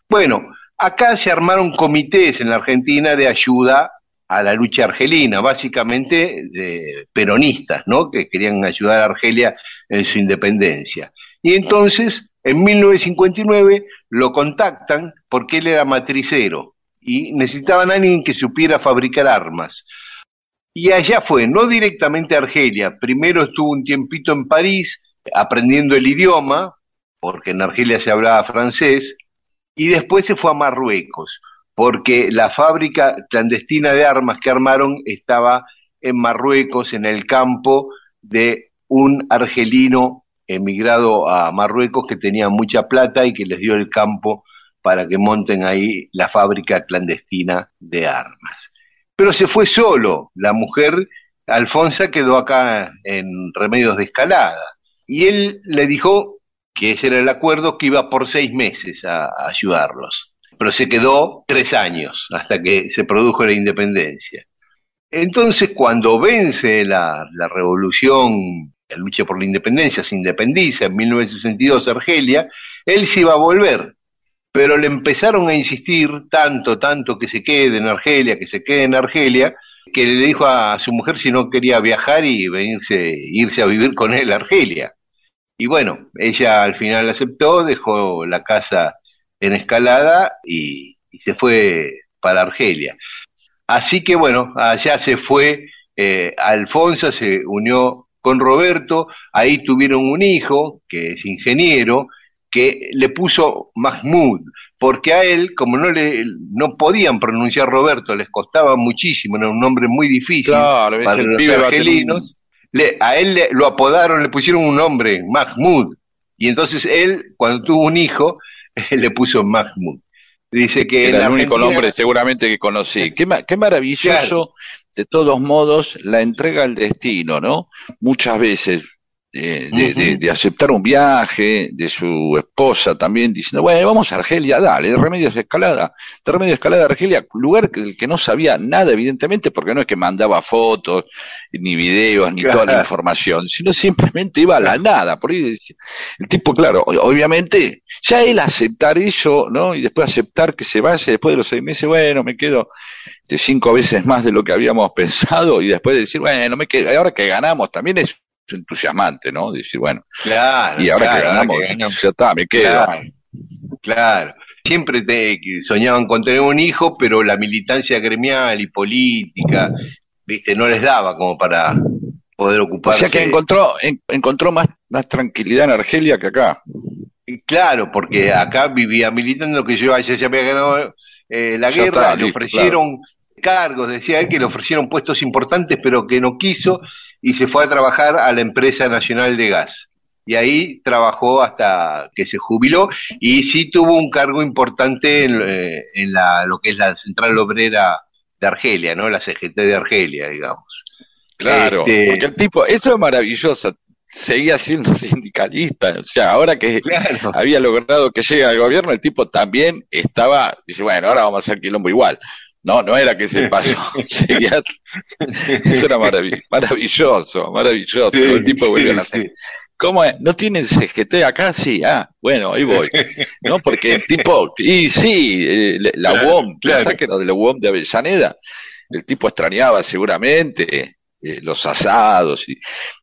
Bueno, acá se armaron comités en la Argentina de ayuda a la lucha argelina, básicamente de peronistas, ¿no? Que querían ayudar a Argelia en su independencia. Y entonces, en 1959, lo contactan porque él era matricero y necesitaban a alguien que supiera fabricar armas. Y allá fue, no directamente a Argelia, primero estuvo un tiempito en París aprendiendo el idioma, porque en Argelia se hablaba francés, y después se fue a Marruecos porque la fábrica clandestina de armas que armaron estaba en Marruecos, en el campo de un argelino emigrado a Marruecos que tenía mucha plata y que les dio el campo para que monten ahí la fábrica clandestina de armas. Pero se fue solo, la mujer, Alfonsa, quedó acá en Remedios de Escalada. Y él le dijo que ese era el acuerdo, que iba por seis meses a ayudarlos pero se quedó tres años hasta que se produjo la independencia. Entonces, cuando vence la, revolución, la lucha por la independencia, se independiza en 1962 Argelia, él se iba a volver, pero le empezaron a insistir tanto, tanto que se quede en Argelia, que se quede en Argelia, que le dijo a su mujer si no quería viajar y venirse, irse a vivir con él a Argelia. Y bueno, ella al final aceptó, dejó la casa en escalada y, se fue para Argelia. Así que bueno, allá se fue eh, Alfonso, se unió con Roberto, ahí tuvieron un hijo que es ingeniero, que le puso Mahmoud, porque a él, como no le no podían pronunciar Roberto, les costaba muchísimo, era un nombre muy difícil para los argelinos, a él lo apodaron, le pusieron un nombre, Mahmoud, y entonces él, cuando tuvo un hijo, le puso Mahmoud. Dice que Era el único nombre seguramente que conocí. Qué, qué maravilloso, de todos modos, la entrega al destino, ¿no? Muchas veces eh, de, de- de aceptar un viaje, de su esposa también diciendo, bueno, vamos a Argelia, dale, de Remedios de Escalada, de Remedios de Escalada a Argelia, lugar que- del que no sabía nada, evidentemente, porque no es que mandaba fotos, ni videos, ni toda la información, sino simplemente iba a la nada, por ahí decía- el tipo, claro, obviamente, ya él aceptar eso, ¿no? Y después aceptar que se vaya, después de los seis meses, bueno, me quedo de cinco veces más de lo que habíamos pensado, y después decir, bueno, me quedo, ahora que ganamos, también es entusiasmante, ¿no? Decir, bueno, Claro. y ahora claro, que ganamos, que ganamos. ya está, me quedo. Claro, claro. Siempre te, soñaban con tener un hijo, pero la militancia gremial y política, viste, no les daba como para poder O ocuparse. sea que encontró, en- encontró más, más tranquilidad en Argelia que acá. Claro, porque acá vivía militando que yo ya, ya había ganado eh, la Ya guerra, está, le ofrecieron cargos, decía él que le ofrecieron puestos importantes, pero que no quiso y se fue a trabajar a la empresa nacional de gas. Y ahí trabajó hasta que se jubiló y sí tuvo un cargo importante en, eh, en la, lo que es la central obrera de Argelia, ¿no? La CGT de Argelia, digamos. Claro, Este- porque el tipo, eso es maravilloso, seguía siendo sindicalista, o sea, ahora que Claro. había logrado que llegue al gobierno, el tipo también estaba, dice, bueno, ahora vamos a hacer quilombo igual. No, no era que se pasó, seguía, eso era marav- maravilloso, maravilloso, Sí, el tipo sí, volvió a sí. ¿Cómo es? ¿No tienen CGT acá? Sí, ah, bueno, ahí voy. ¿No? Porque el tipo, y sí, eh, la Claro, UOM, claro. la sáquena de la UOM de Avellaneda, el tipo extrañaba seguramente eh, los asados y,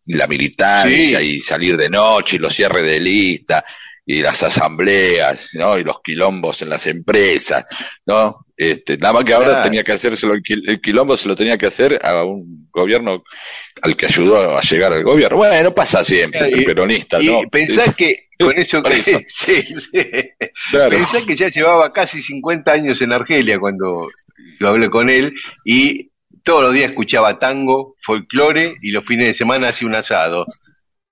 y la militancia y salir de noche y los cierres de lista y las asambleas, ¿no? Y los quilombos en las empresas, ¿no? Este, nada más que ahora Claro. tenía que hacérselo, el, quil- el quilombo se lo tenía que hacer a un gobierno al que ayudó a llegar al gobierno. Bueno, pasa siempre, el peronista, Y ¿no? pensá que con eso, Por eso. sí, sí. Claro. Pensá que ya llevaba casi 50 años en Argelia cuando yo hablé con él y todos los días escuchaba tango, folclore y los fines de semana hacía un asado.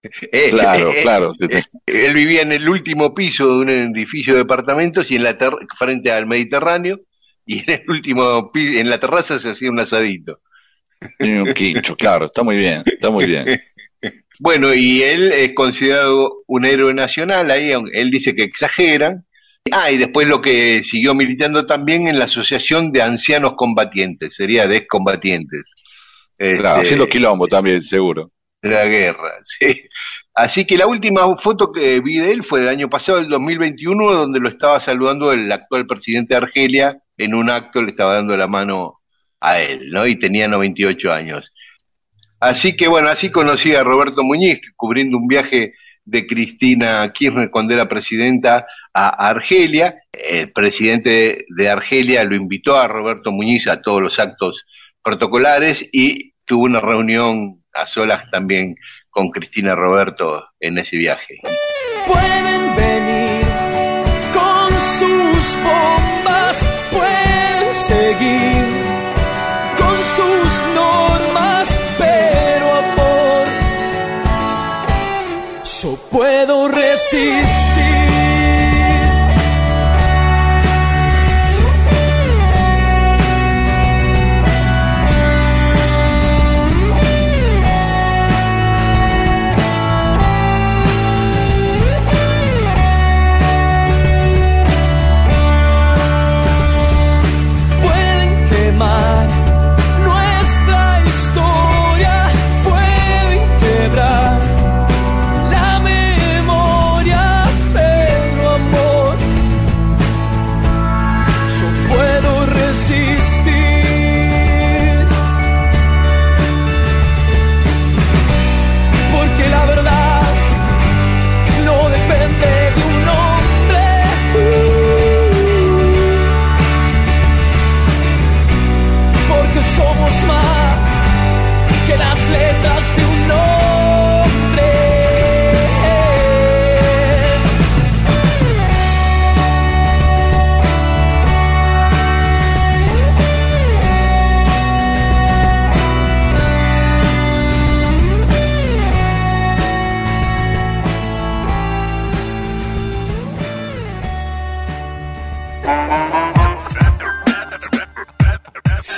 Eh, Claro, eh, claro. eh, él vivía en el último piso de un edificio de departamentos y en la ter- frente al Mediterráneo y en el último pi- en la terraza se hacía un asadito. Un quincho, claro, está muy bien, está muy bien. Bueno, y él es considerado un héroe nacional, ahí él dice que exageran. Ah, y después lo que siguió militando también en la Asociación de Ancianos Combatientes, sería de excombatientes. Este, Claro, haciendo quilombo también, seguro. La guerra, sí. Así que la última foto que vi de él fue del año pasado, del 2021, donde lo estaba saludando el actual presidente de Argelia, en un acto le estaba dando la mano a él, ¿no? Y tenía 98 años. Así que bueno, así conocí a Roberto Muñiz, cubriendo un viaje de Cristina Kirchner cuando era presidenta a Argelia. El presidente de Argelia lo invitó a Roberto Muñiz a todos los actos protocolares y tuvo una reunión a solas también con Cristina Roberto en ese viaje. Pueden venir con sus bombas, pueden seguir con sus normas, pero amor, yo puedo resistir.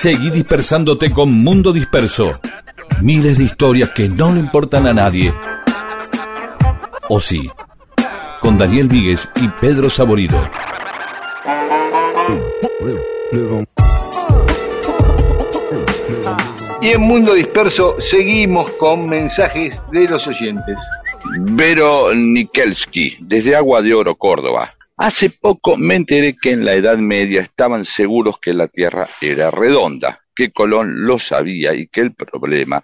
Seguí dispersándote con Mundo Disperso. Miles de historias que no le importan a nadie, o sí. Con Daniel Víguez y Pedro Saborido. Y en Mundo Disperso seguimos con mensajes de los oyentes. Vero Nikelski, desde Agua de Oro, Córdoba. Hace poco me enteré que en la Edad Media estaban seguros que la Tierra era redonda, que Colón lo sabía y que el problema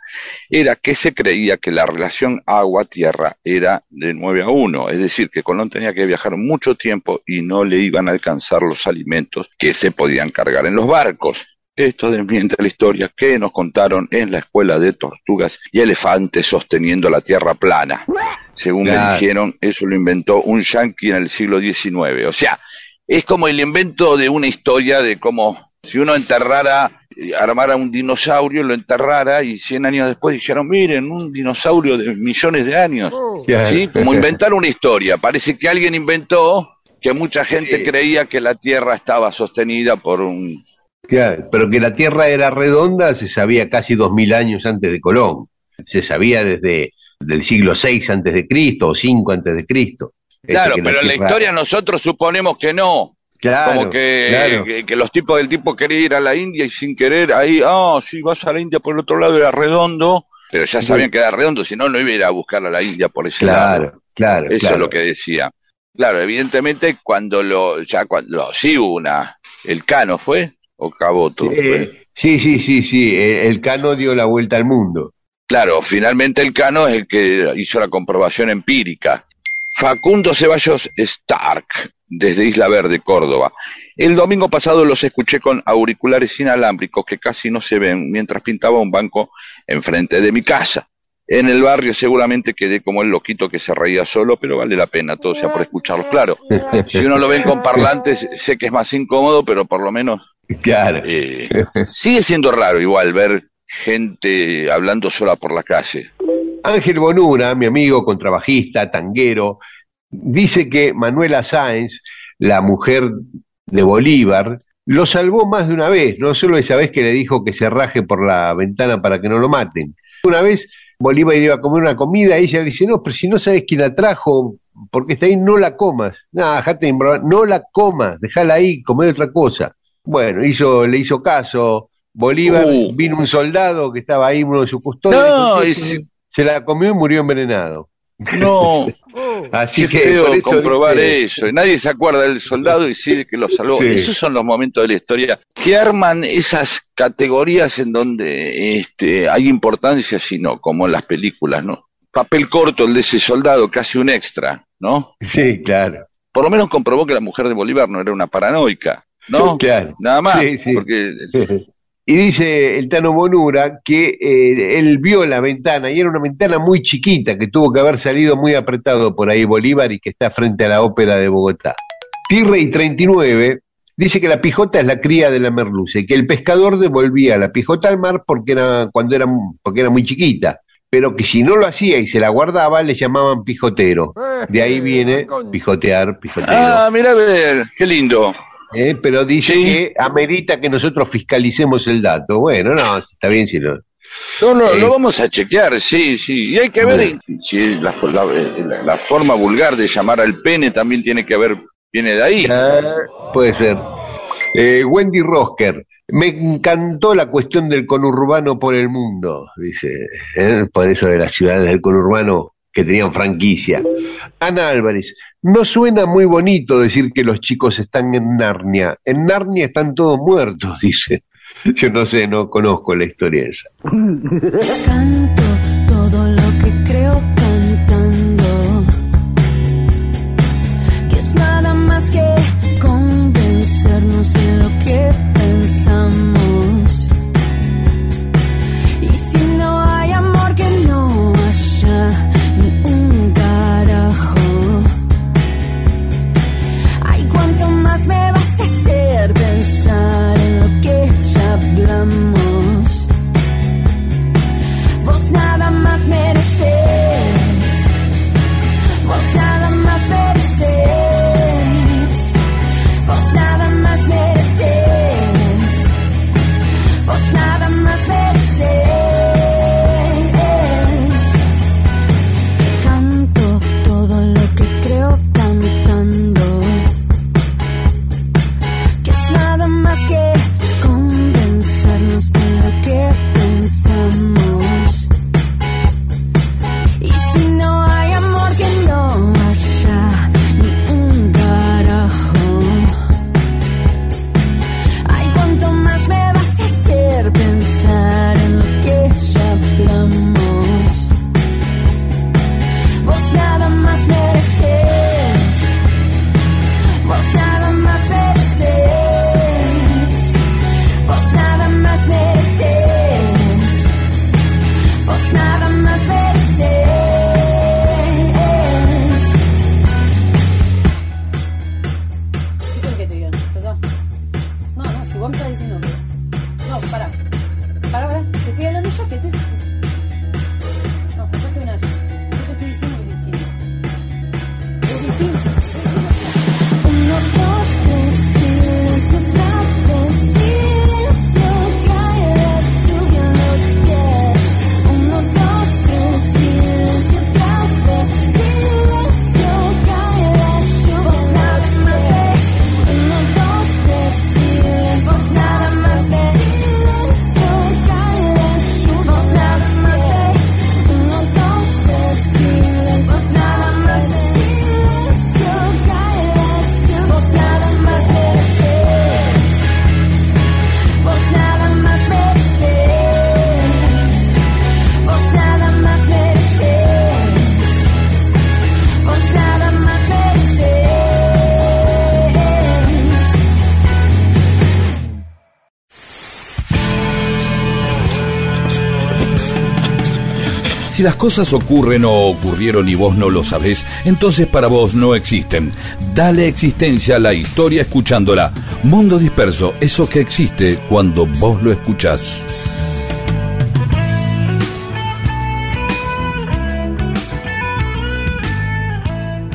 era que se creía que la relación agua-tierra era de 9 a 1, es decir, que Colón tenía que viajar mucho tiempo y no le iban a alcanzar los alimentos que se podían cargar en los barcos. Esto desmiente la historia que nos contaron en la escuela de tortugas y elefantes sosteniendo la tierra plana. Según me dijeron, eso lo inventó un yanqui en el siglo XIX. O sea, es como el invento de una historia de cómo si uno enterrara, armara un dinosaurio, lo enterrara y 100 años después dijeron, miren, un dinosaurio de millones de años. Claro. ¿Sí? Como inventar una historia. Parece que alguien inventó que mucha gente Sí. creía que la Tierra estaba sostenida por un... Claro, pero que la Tierra era redonda se sabía casi dos mil años antes de Colón. Se sabía desde del siglo VI antes de Cristo o 5 antes de Cristo. Este, Claro, pero en la historia nosotros suponemos que no. Claro, como que, claro. que, que los tipos del tipo querían ir a la India y sin querer ahí, ah, sí, vas a la India por el otro lado, era redondo, pero ya sabían que era redondo, si no, no iba a ir a buscar a la India por ese lado. Claro, claro. Eso claro. es lo que decía. Claro, evidentemente cuando lo, ya cuando, sí hubo una, el Cano fue, o Caboto. fue. Eh, sí, sí, sí, sí. eh, El Cano dio la vuelta al mundo. Claro, finalmente el Cano es el que hizo la comprobación empírica. Facundo Ceballos Stark, desde Isla Verde, Córdoba. El domingo pasado los escuché con auriculares inalámbricos que casi no se ven mientras pintaba un banco enfrente de mi casa. En el barrio seguramente quedé como el loquito que se reía solo, pero vale la pena, todo sea por escucharlo. Claro, si uno lo ven con parlantes, sé que es más incómodo, pero por lo menos Claro. eh, sigue siendo raro igual ver gente hablando sola por la calle. Ángel Bonura, mi amigo contrabajista, tanguero, dice que Manuela Sáenz, la mujer de Bolívar, lo salvó más de una vez, no solo esa vez que le dijo que se raje por la ventana para que no lo maten. Una vez Bolívar iba a comer una comida y ella le dice, no, pero si no sabes quién la trajo, porque está ahí, no la comas. No, dejate de embrobar, no la comas, déjala ahí, come otra cosa. Bueno, hizo, le hizo caso. Bolívar, Uh. vino un soldado que estaba ahí, uno de sus custodios. No, se la comió y murió envenenado. No, Así qué que feo por eso comprobar dice- eso. Y nadie se acuerda del soldado y sí que lo salvó. Sí. Esos son los momentos de la historia que arman esas categorías en donde este, hay importancia, sino como en las películas, ¿no? Papel corto el de ese soldado, casi un extra, ¿no? Sí, claro. Por lo menos comprobó que la mujer de Bolívar no era una paranoica, ¿no? Claro. Nada más, Sí, sí. porque Y dice el Tano Bonura que eh, él vio la ventana y era una ventana muy chiquita que tuvo que haber salido muy apretado por ahí Bolívar y que está frente a la ópera de Bogotá. Tirrey 39 dice que la pijota es la cría de la merluza y que el pescador devolvía la pijota al mar porque era, cuando era, porque era muy chiquita, pero que si no lo hacía y se la guardaba le llamaban pijotero. De ahí viene pijotear, pijotero. Ah, mira a ver, qué lindo. Eh, pero dice Sí. que amerita que nosotros fiscalicemos el dato. Bueno, no, está bien si lo... No, no, Eh, lo vamos a chequear, sí, sí. Y hay que ver si la, la- la- la forma vulgar de llamar al pene también tiene que ver, viene de ahí. Ah, puede ser. Eh, Wendy Rosker, me encantó la cuestión del conurbano por el mundo, dice, ¿eh? por eso de las ciudades del conurbano que tenían franquicia. Ana Álvarez, no suena muy bonito decir que los chicos están en Narnia. En Narnia están todos muertos, dice. Yo no sé, no conozco la historia esa. Si las cosas ocurren o ocurrieron y vos no lo sabés, entonces para vos no existen. Dale existencia a la historia escuchándola. Mundo disperso, eso que existe cuando vos lo escuchás.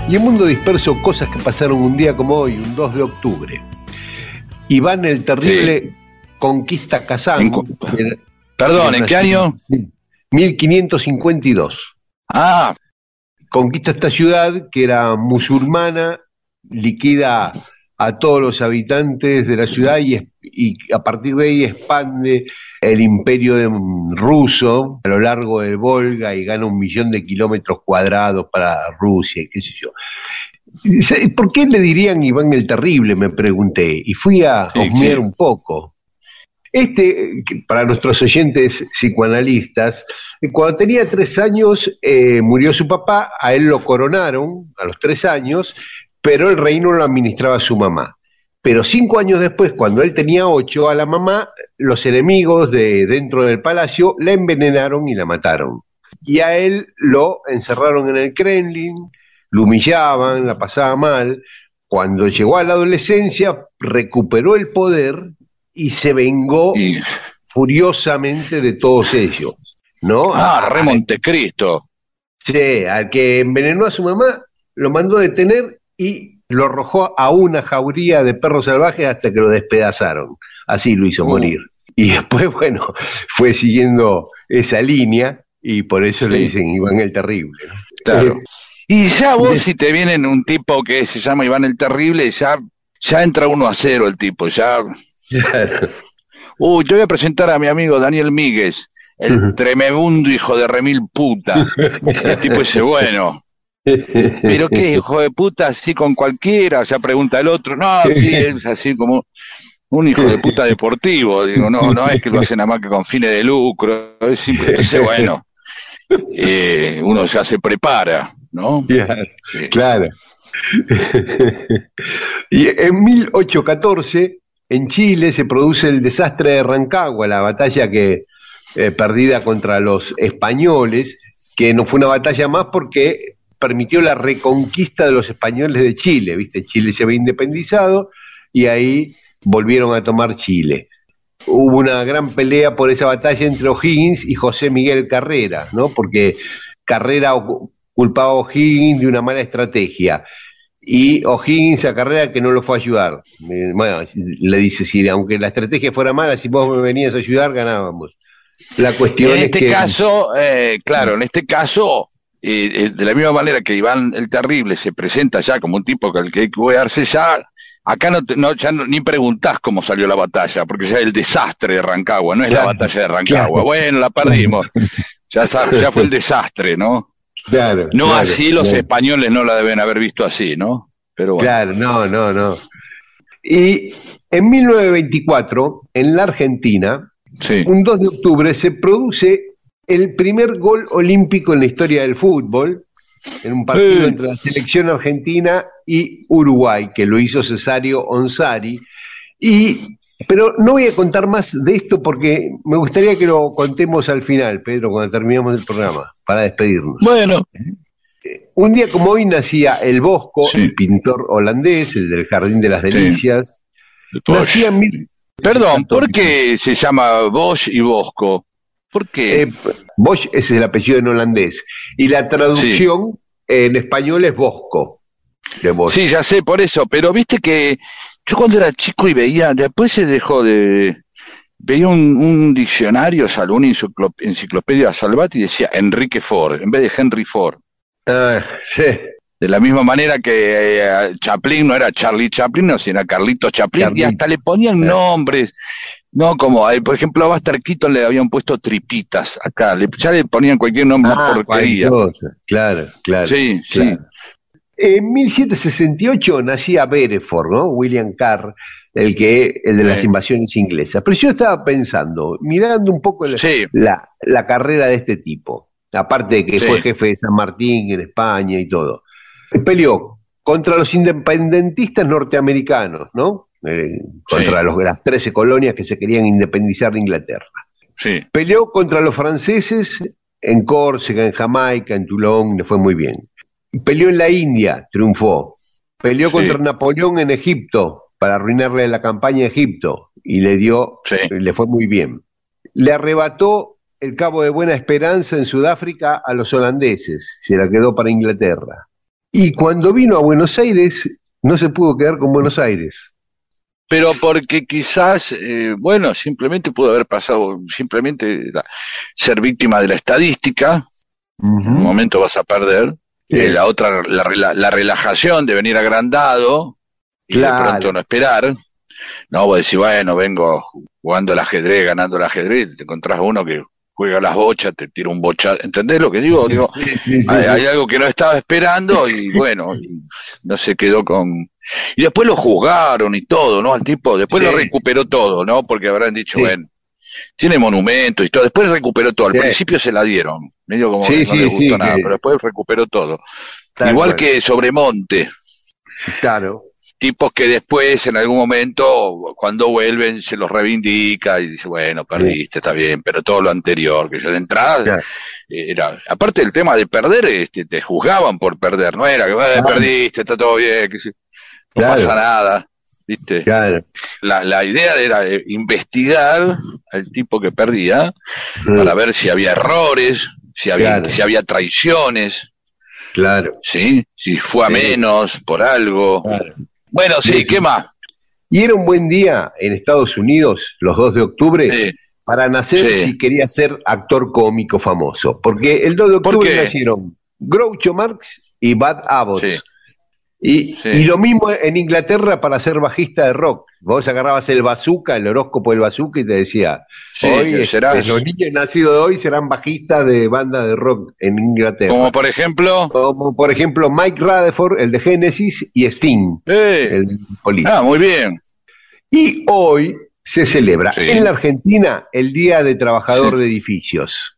Y en Mundo Disperso, cosas que pasaron un día como hoy, un 2 de octubre. Iván el Terrible conquista Kazán. En Perdón, ¿en qué año? 1552. Ah, Conquista esta ciudad que era musulmana, liquida a todos los habitantes de la ciudad y, y a partir de ahí expande el imperio de- ruso a lo largo del Volga y gana un millón de kilómetros cuadrados para Rusia y qué sé yo. ¿Por qué le dirían Iván el Terrible? Me pregunté y fui a Sí, husmear sí. un poco. Este, para nuestros oyentes psicoanalistas, cuando tenía tres años eh, murió su papá, a él lo coronaron a los tres años, pero el reino lo administraba su mamá. Pero cinco años después, cuando él tenía ocho, a la mamá, los enemigos de dentro del palacio la envenenaron y la mataron. Y a él lo encerraron en el Kremlin, lo humillaban, la pasaba mal. Cuando llegó a la adolescencia, recuperó el poder y se vengó y- furiosamente de todos ellos. ¿no? ah, A- Re Montecristo. Sí, al que envenenó a su mamá, lo mandó a detener y lo arrojó a una jauría de perros salvajes hasta que lo despedazaron. Así lo hizo Uh. morir. Y después, bueno, fue siguiendo esa línea y por eso le dicen Iván el Terrible. ¿no? Claro. Eh, Y ya vos, de- si te vienen un tipo que se llama Iván el Terrible, ya, ya entra uno a cero el tipo, ya. Claro. Uy, yo voy a presentar a mi amigo Daniel Míguez, el Ujú. tremebundo hijo de remil puta. El tipo dice, bueno, pero qué hijo de puta, así con cualquiera, ya pregunta el otro, no, sí, es así como un hijo de puta deportivo, digo, no, no es que lo hacen nada más que con fines de lucro, es simple, entonces bueno, eh, uno ya se prepara, ¿no? Claro, Eh, claro. y en 1814, en Chile, se produce el desastre de Rancagua, la batalla que eh, perdida contra los españoles, que no fue una batalla más porque permitió la reconquista de los españoles de Chile, ¿viste? Chile se había independizado y ahí volvieron a tomar Chile. Hubo una gran pelea por esa batalla entre O'Higgins y José Miguel Carrera, ¿no? Porque Carrera culpaba a O'Higgins de una mala estrategia. Y O'Higgins a Carrera que no lo fue a ayudar. Eh, Bueno, le dice, si aunque la estrategia fuera mala, si vos me venías a ayudar, ganábamos. La cuestión En es este que... caso, eh, claro, en este caso, eh, eh, de la misma manera que Iván el Terrible se presenta ya como un tipo que al que hay que darse ya, acá no, te- no ya no- ni preguntás cómo salió la batalla, porque ya es el desastre de Rancagua, no es Claro, la batalla de Rancagua. claro. Bueno, la perdimos. Ya, ya fue el desastre, ¿no? Claro, No claro, así, los claro. españoles no la deben haber visto así, ¿no? Pero bueno. Claro, no, no, no. Y en 1924, en la Argentina, Sí. un 2 de octubre, se produce el primer gol olímpico en la historia del fútbol, en un partido Sí. entre la selección argentina y Uruguay, que lo hizo Cesario Onsari. Y, pero no voy a contar más de esto porque me gustaría que lo contemos al final, Pedro, cuando terminamos el programa, para despedirnos. Bueno, Un día como hoy nacía el Bosco, Sí. el pintor holandés, el del Jardín de las. Delicias. Nacía en mil- perdón, ¿por qué se llama Bosch y Bosco? ¿Por qué? Eh, Bosch es el apellido en holandés. Y la traducción en español es Bosco. De Bosch. Sí, ya sé por eso, pero viste que yo cuando era chico y veía, después se dejó de... Veía un, un diccionario, salvo una enciclo- enciclopedia Salvat y decía Enrique Ford, en vez de Henry Ford. Ah, sí. De la misma manera que eh, Chaplin no era Charlie Chaplin, no, sino era Carlitos Chaplin, Chaplin. y hasta le ponían Eh. nombres, no como, eh, por ejemplo, a Buster Keaton le habían puesto tripitas acá, le, ya le ponían cualquier nombre, Ah, porquería. cosa. Claro, claro. Sí, sí. En 1768 nacía Bereford, ¿no? William Carr, el que el de las Sí. invasiones inglesas. Pero yo estaba pensando, mirando un poco la, Sí. la, la carrera de este tipo, aparte de que Sí. fue jefe de San Martín en España y todo, peleó contra los independentistas norteamericanos, ¿no? Eh, contra los- las 13 colonias que se querían independizar de Inglaterra. Sí, Peleó contra los franceses en Córcega, en Jamaica, en Toulon, le fue muy bien. Peleó en la India, triunfó. Peleó Sí. contra Napoleón en Egipto para arruinarle la campaña a Egipto y le dio, Sí. le fue muy bien. Le arrebató el Cabo de Buena Esperanza en Sudáfrica a los holandeses, se la quedó para Inglaterra. Y cuando vino a Buenos Aires, no se pudo quedar con Buenos Aires. Pero porque quizás, eh, bueno, simplemente pudo haber pasado, simplemente ser víctima de la estadística, en un momento vas a perder. Eh, la otra, la, rela- la relajación de venir agrandado y Claro. de pronto no esperar. No, vos decís, bueno, vengo jugando al ajedrez, ganando el ajedrez, te encontrás uno que juega las bochas, te tira un bocha. ¿Entendés lo que digo? Digo, Sí, sí, sí, hay, algo que no estaba esperando y bueno, y no se quedó con... Y después lo juzgaron y todo, ¿no? Al tipo, después lo recuperó todo, ¿no? Porque habrán dicho, bueno, tiene monumentos y todo, después recuperó todo. Al principio se la dieron, medio como Sí, que no sí, le gustó sí, nada, que- pero después recuperó todo. Tal Igual cual. que Sobremonte, Claro. tipos que después, en algún momento, cuando vuelven, se los reivindica y dice, bueno, perdiste, está bien, pero todo lo anterior, que yo de entrada, Claro. eh, era, aparte del tema de perder, este, te juzgaban por perder, no era que "Eh, Claro. perdiste, está todo bien, que sí, no Claro. pasa nada, ¿viste? Claro. La, la idea era eh, investigar al tipo que perdía para ver si había errores, si había, Claro. si había traiciones, Claro. ¿sí? Si fue a Sí. menos por algo. Claro. Bueno, sí, Sí. ¿qué más? Y era un buen día en Estados Unidos, los 2 de octubre, Sí. para nacer si quería ser actor cómico famoso. Porque el 2 de ¿Por octubre nacieron Groucho Marx y Bud Abbott. Y, Sí. y lo mismo en Inglaterra para ser bajista de rock. Vos agarrabas el bazooka, el horóscopo del bazooka y te decía, Sí, hoy este, serás- los niños nacidos de hoy serán bajistas de banda de rock en Inglaterra. Como por ejemplo, Como por ejemplo Mike Rutherford, el de Genesis, y Sting, eh, el Police. ah, muy bien. Y hoy se celebra Sí. en la Argentina el Día de Trabajador de Edificios.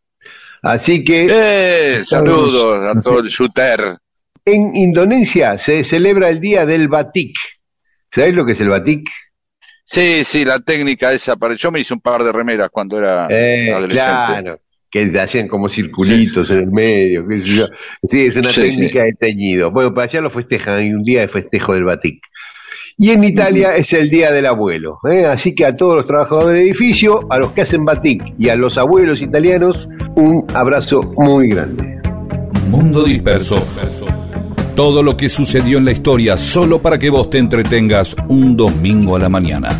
Así que Eh, saludos a todo el shooter. En Indonesia se celebra el Día del Batik. ¿Sabés lo que es el Batik? Sí, sí, la técnica esa. Para... Yo me hice un par de remeras cuando era Eh, adolescente. claro, que te hacían como circulitos en el medio. qué sé yo. Sí, es una Sí, técnica de teñido. Bueno, para allá lo festejan, hay un día de festejo del Batik. Y en Italia es el Día del Abuelo. ¿eh? Así que a todos los trabajadores del edificio, a los que hacen Batik y a los abuelos italianos, un abrazo muy grande. Mundo Disperso. Todo lo que sucedió en la historia solo para que vos te entretengas un domingo a la mañana.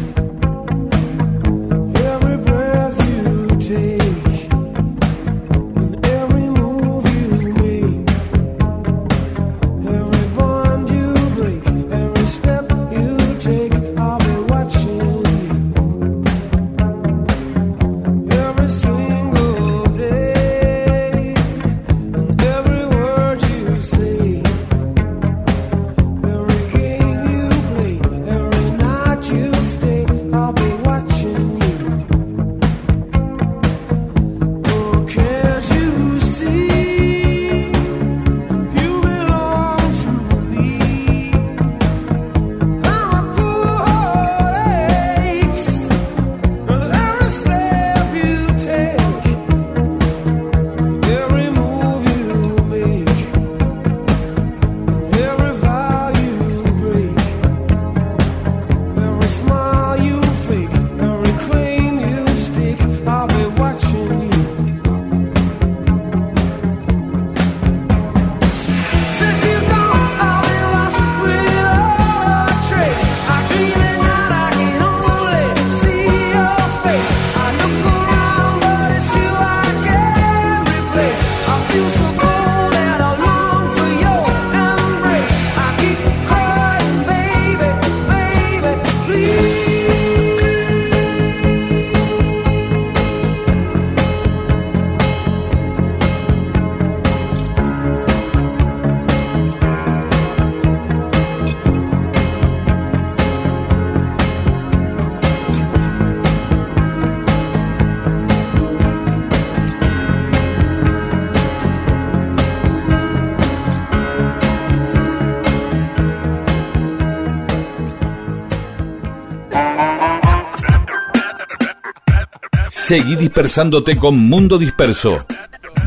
Seguí dispersándote con Mundo Disperso.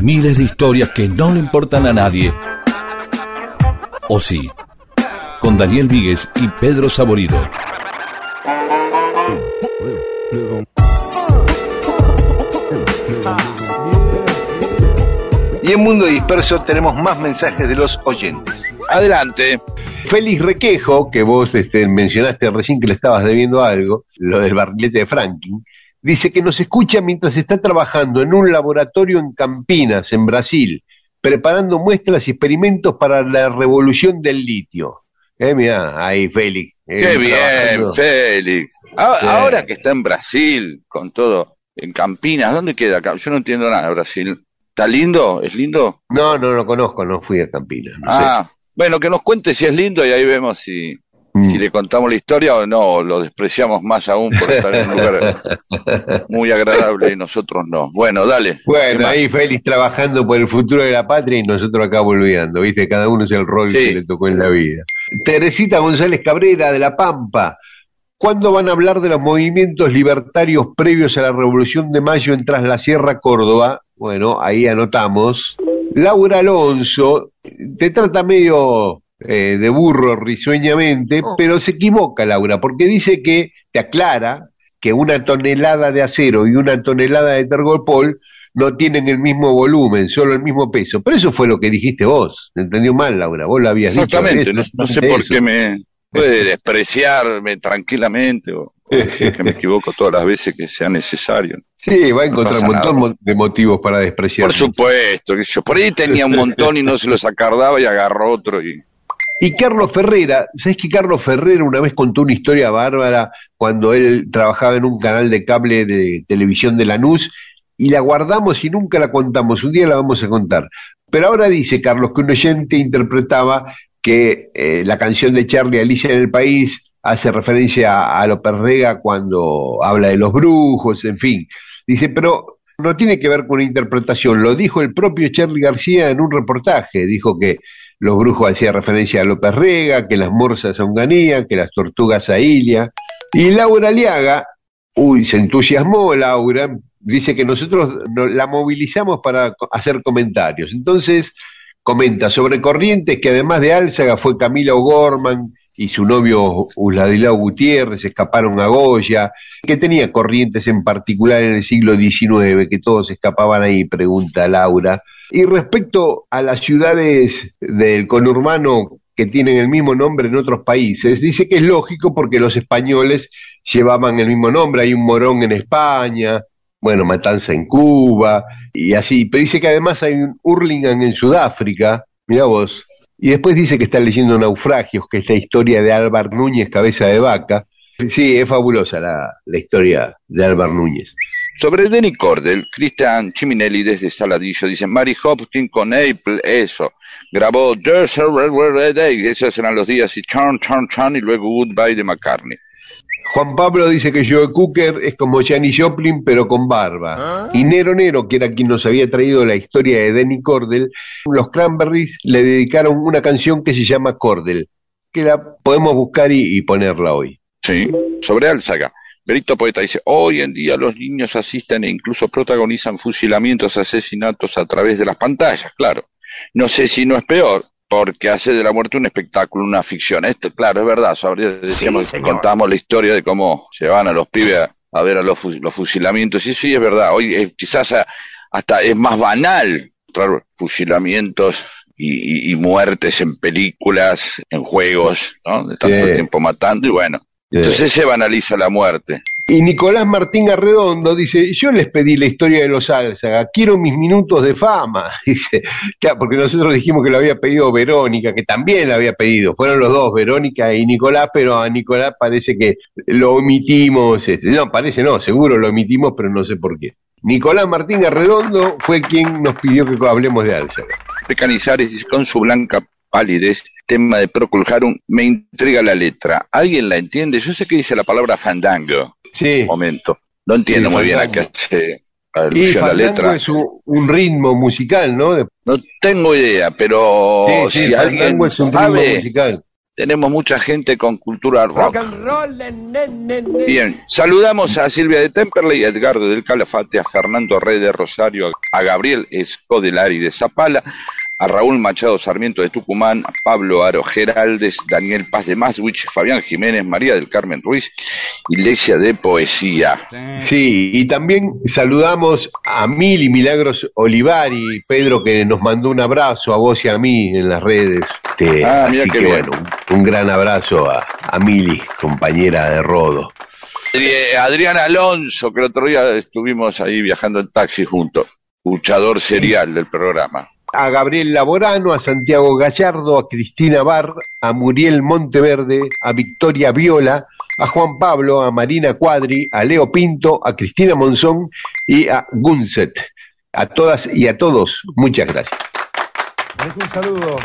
Miles de historias que no le importan a nadie. O sí, con Daniel Víguez y Pedro Saborido. Y en Mundo Disperso tenemos más mensajes de los oyentes. Adelante. Félix Requejo, que vos este, mencionaste recién que le estabas debiendo algo, lo del barrilete de Franklin, dice que nos escucha mientras está trabajando en un laboratorio en Campinas, en Brasil, preparando muestras y experimentos para la revolución del litio. Eh, mirá, ahí Félix. eh, Qué bien. Félix. A- Sí. Ahora que está en Brasil, con todo, en Campinas, ¿dónde queda acá? Yo no entiendo nada de Brasil. ¿Está lindo? ¿Es lindo? No, no lo conozco, no fui a Campinas. no Ah, bueno, que nos cuente si es lindo y ahí vemos si. Mm. si le contamos la historia o no, lo despreciamos más aún por estar en un lugar muy agradable y nosotros no. Bueno, dale. ¿Qué Bueno, ahí Félix trabajando por el futuro de la patria y nosotros acá volviendo, ¿viste? Cada uno es el rol Sí. que le tocó en la vida. Teresita González Cabrera de La Pampa. ¿Cuándo van a hablar de los movimientos libertarios previos a la Revolución de Mayo en Tras la Sierra, Córdoba? Bueno, ahí anotamos. Laura Alonso, te trata medio eh, de burro risueñamente, pero se equivoca Laura, porque dice que, te aclara, que una tonelada de acero y una tonelada de tergopol no tienen el mismo volumen, solo el mismo peso. Pero eso fue lo que dijiste vos. ¿Entendió mal, Laura? Vos lo habías dicho. Exactamente, no, no sé por eso. qué me puede despreciarme tranquilamente o, o decir que me equivoco todas las veces que sea necesario. Sí, va a encontrar un montón nada. de motivos para despreciar. Por supuesto, que yo por ahí tenía un montón y no se los acordaba y agarró otro y Y Carlos Ferrera, ¿sabes que Carlos Ferrera una vez contó una historia bárbara cuando él trabajaba en un canal de cable de televisión de Lanús y la guardamos y nunca la contamos? Un día la vamos a contar. Pero ahora dice Carlos que un oyente interpretaba que eh, la canción de Charlie Alicia en el País hace referencia a, López Rega cuando habla de los brujos, en fin. Dice, pero no tiene que ver con interpretación, lo dijo el propio Charlie García en un reportaje, dijo que los brujos hacían referencia a López Rega, que las morsas a Unganía, que las tortugas a Ilia. Y Laura Liaga, uy, se entusiasmó Laura, dice que nosotros no- la movilizamos para hacer comentarios. Entonces, comenta sobre Corrientes, que además de Álzaga fue Camila O'Gorman y su novio Uladilao Gutiérrez, escaparon a Goya, que tenía Corrientes en particular en el siglo XIX, que todos escapaban ahí, pregunta Laura. Y respecto a las ciudades del conurbano que tienen el mismo nombre en otros países, dice que es lógico porque los españoles llevaban el mismo nombre, hay un morón en España, bueno, Matanza en Cuba, y así, pero dice que además hay un Hurlingham en Sudáfrica, mira vos, y después dice que está leyendo Naufragios, que es la historia de Álvar Núñez, cabeza de vaca. Sí, es fabulosa la, la historia de Álvar Núñez. Sobre Denny Cordell, Christian Chiminelli desde Saladillo dice, Mary Hopkins con Apple, eso, grabó There's a Red Red Day, esos eran los días, y Turn, Turn, Turn, y luego Goodbye de McCartney. Juan Pablo dice que Joe Cooker es como Janis Joplin, pero con barba. Y Nero Nero, que era quien nos había traído la historia de Denny Cordell, los Cranberries le dedicaron una canción que se llama Cordell, que la podemos buscar y, y ponerla hoy. Sí, sobre Álzaga. Berito Poeta dice, hoy en día los niños asisten e incluso protagonizan fusilamientos, asesinatos a través de las pantallas, claro. No sé si no es peor, porque hace de la muerte un espectáculo, una ficción. Esto, claro, es verdad. Decíamos, contamos la historia de cómo se van a los pibes a, a ver a los, fus- los fusilamientos. Y sí, es verdad. Hoy eh, quizás a- hasta es más banal mostrar fusilamientos y, y- y muertes en películas, en juegos, ¿no? De tanto Sí. tiempo matando y bueno. Entonces se banaliza la muerte. Y Nicolás Martín Arredondo dice, yo les pedí la historia de los Álzaga, quiero mis minutos de fama. Dice, claro, porque nosotros dijimos que lo había pedido Verónica, que también lo había pedido. Fueron los dos, Verónica y Nicolás, pero a Nicolás parece que lo omitimos. este, no, parece no, seguro lo omitimos, pero no sé por qué. Nicolás Martín Arredondo fue quien nos pidió que hablemos de Álzaga. Pecanizares con su blanca palidez, tema de Procol Harum, me intriga la letra. ¿Alguien la entiende? Yo sé que dice la palabra fandango. Sí. Momento. No entiendo Sí, muy bien a qué hace Y alusión la Fandango letra. es un, un ritmo musical, ¿no? De- No tengo idea, pero sí, sí, si alguien Fandango es un ritmo sabe, musical. tenemos mucha gente con cultura Rock rock. and roll, ne, ne, ne, ne. Bien, saludamos a Silvia de Temperley, a Edgardo del Calafate, a Fernando Rey de Rosario, a Gabriel Escodelari de Zapala, a Raúl Machado Sarmiento de Tucumán, a Pablo Aro Geraldes, Daniel Paz de Maswich, Fabián Jiménez, María del Carmen Ruiz, Iglesia de Poesía. Sí, y también saludamos a Mil y Milagros Olivari, Pedro, que nos mandó un abrazo a vos y a mí en las redes. Este, Ah, así que bien. bueno, un, un gran abrazo a, a Mili, compañera de Rodo. Eh, Adrián Alonso, que el otro día estuvimos ahí viajando en taxi juntos, luchador serial del programa. A Gabriel Laborano, a Santiago Gallardo, a Cristina Bar, a Muriel Monteverde, a Victoria Viola, a Juan Pablo, a Marina Cuadri, a Leo Pinto, a Cristina Monzón y a Gunset. A todas y a todos, muchas gracias. Un saludo.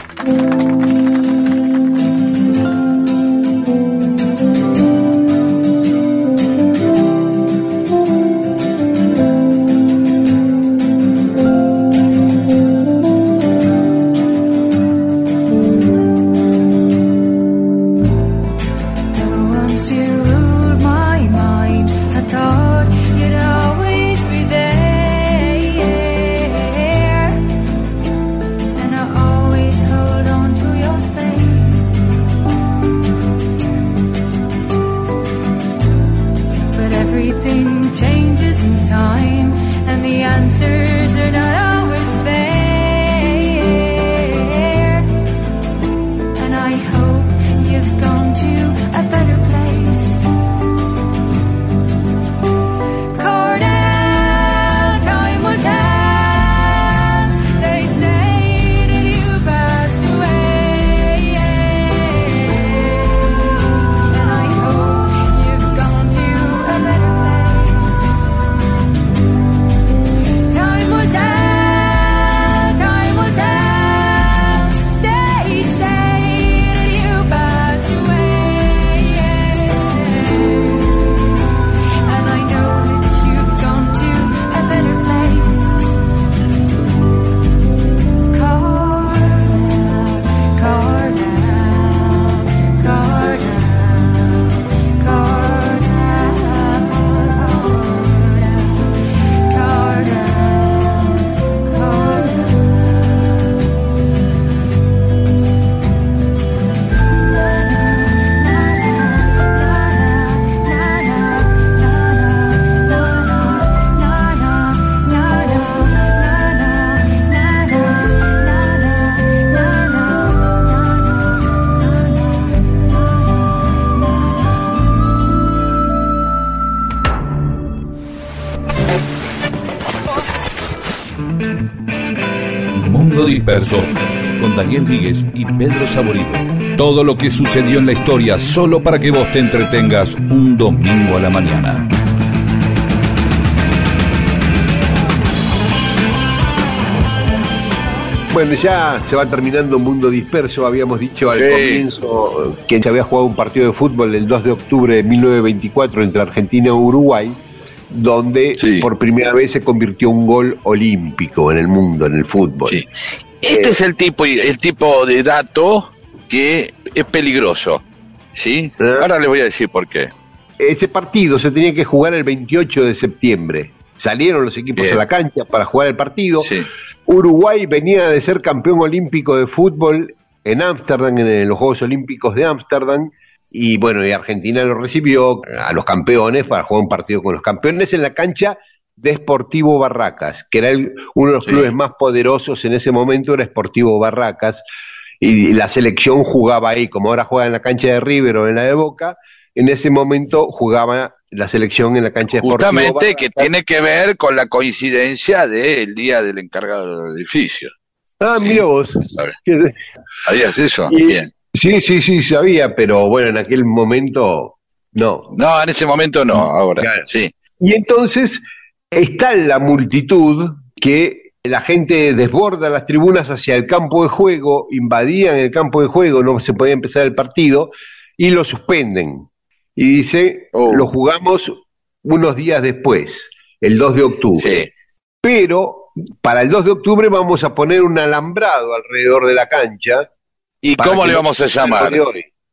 Disperso, con Daniel Víguez y Pedro Saborido. Todo lo que sucedió en la historia solo para que vos te entretengas un domingo a la mañana. Bueno, ya se va terminando Mundo Disperso. Habíamos dicho al Sí. comienzo eh, que se había jugado un partido de fútbol el 2 de octubre de 1924 entre Argentina y Uruguay, donde Sí. por primera vez se convirtió un gol olímpico en el mundo, en el fútbol. Sí. Este es el tipo, el tipo de dato que es peligroso. ¿Sí? ¿Eh? Ahora les voy a decir por qué. Ese partido se tenía que jugar el 28 de septiembre. Salieron los equipos Bien. a la cancha para jugar el partido. Sí. Uruguay venía de ser campeón olímpico de fútbol en Ámsterdam, en los Juegos Olímpicos de Ámsterdam, y bueno, y Argentina lo recibió a los campeones para jugar un partido con los campeones en la cancha de Sportivo Barracas, que era el- uno de los Sí. clubes más poderosos en ese momento, era Sportivo Barracas, y la selección jugaba ahí, como ahora juega en la cancha de River o en la de Boca, en ese momento jugaba la selección en la cancha de Sportivo Justamente que Barracas. tiene que ver con la coincidencia del día del encargado del edificio. Ah, Sí. mira vos. Que- ¿Sabías eso? Y- Bien. Sí, sí, sí, sabía, pero bueno, en aquel momento no. No, en ese momento no, ahora. Claro. Sí. Y entonces está la multitud que la gente desborda las tribunas hacia el campo de juego, invadían el campo de juego, no se podía empezar el partido y lo suspenden. Y dice, Oh. lo jugamos unos días después, el 2 de octubre. Sí. Pero para el 2 de octubre vamos a poner un alambrado alrededor de la cancha. ¿Y cómo le vamos a llamar?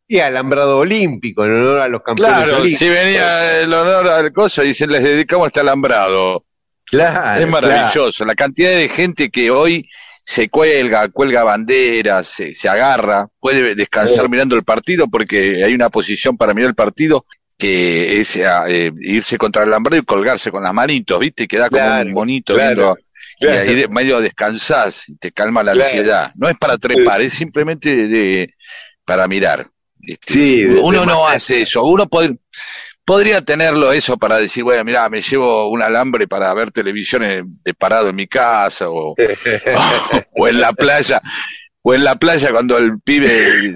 Y alambrado olímpico, en honor a los campeones Claro, olímpicos. si venía el honor al cosa, dicen, les dedicamos este alambrado. Claro, es maravilloso. La cantidad de gente que hoy se cuelga, cuelga banderas, se, se agarra, puede descansar Sí. mirando el partido porque hay una posición para mirar el partido que es eh, irse contra el alambrado y colgarse con las manitos, ¿viste? Y queda como Claro, un bonito viendo- Y ahí de medio descansás y te calma la ansiedad. No es para trepar, es simplemente de, para mirar. Este, Sí, uno no hace eso. Uno pod- podría tenerlo eso para decir, bueno, mira, me llevo un alambre para ver televisión eh, de parado en mi casa o, o en la playa. O en la playa cuando el pibe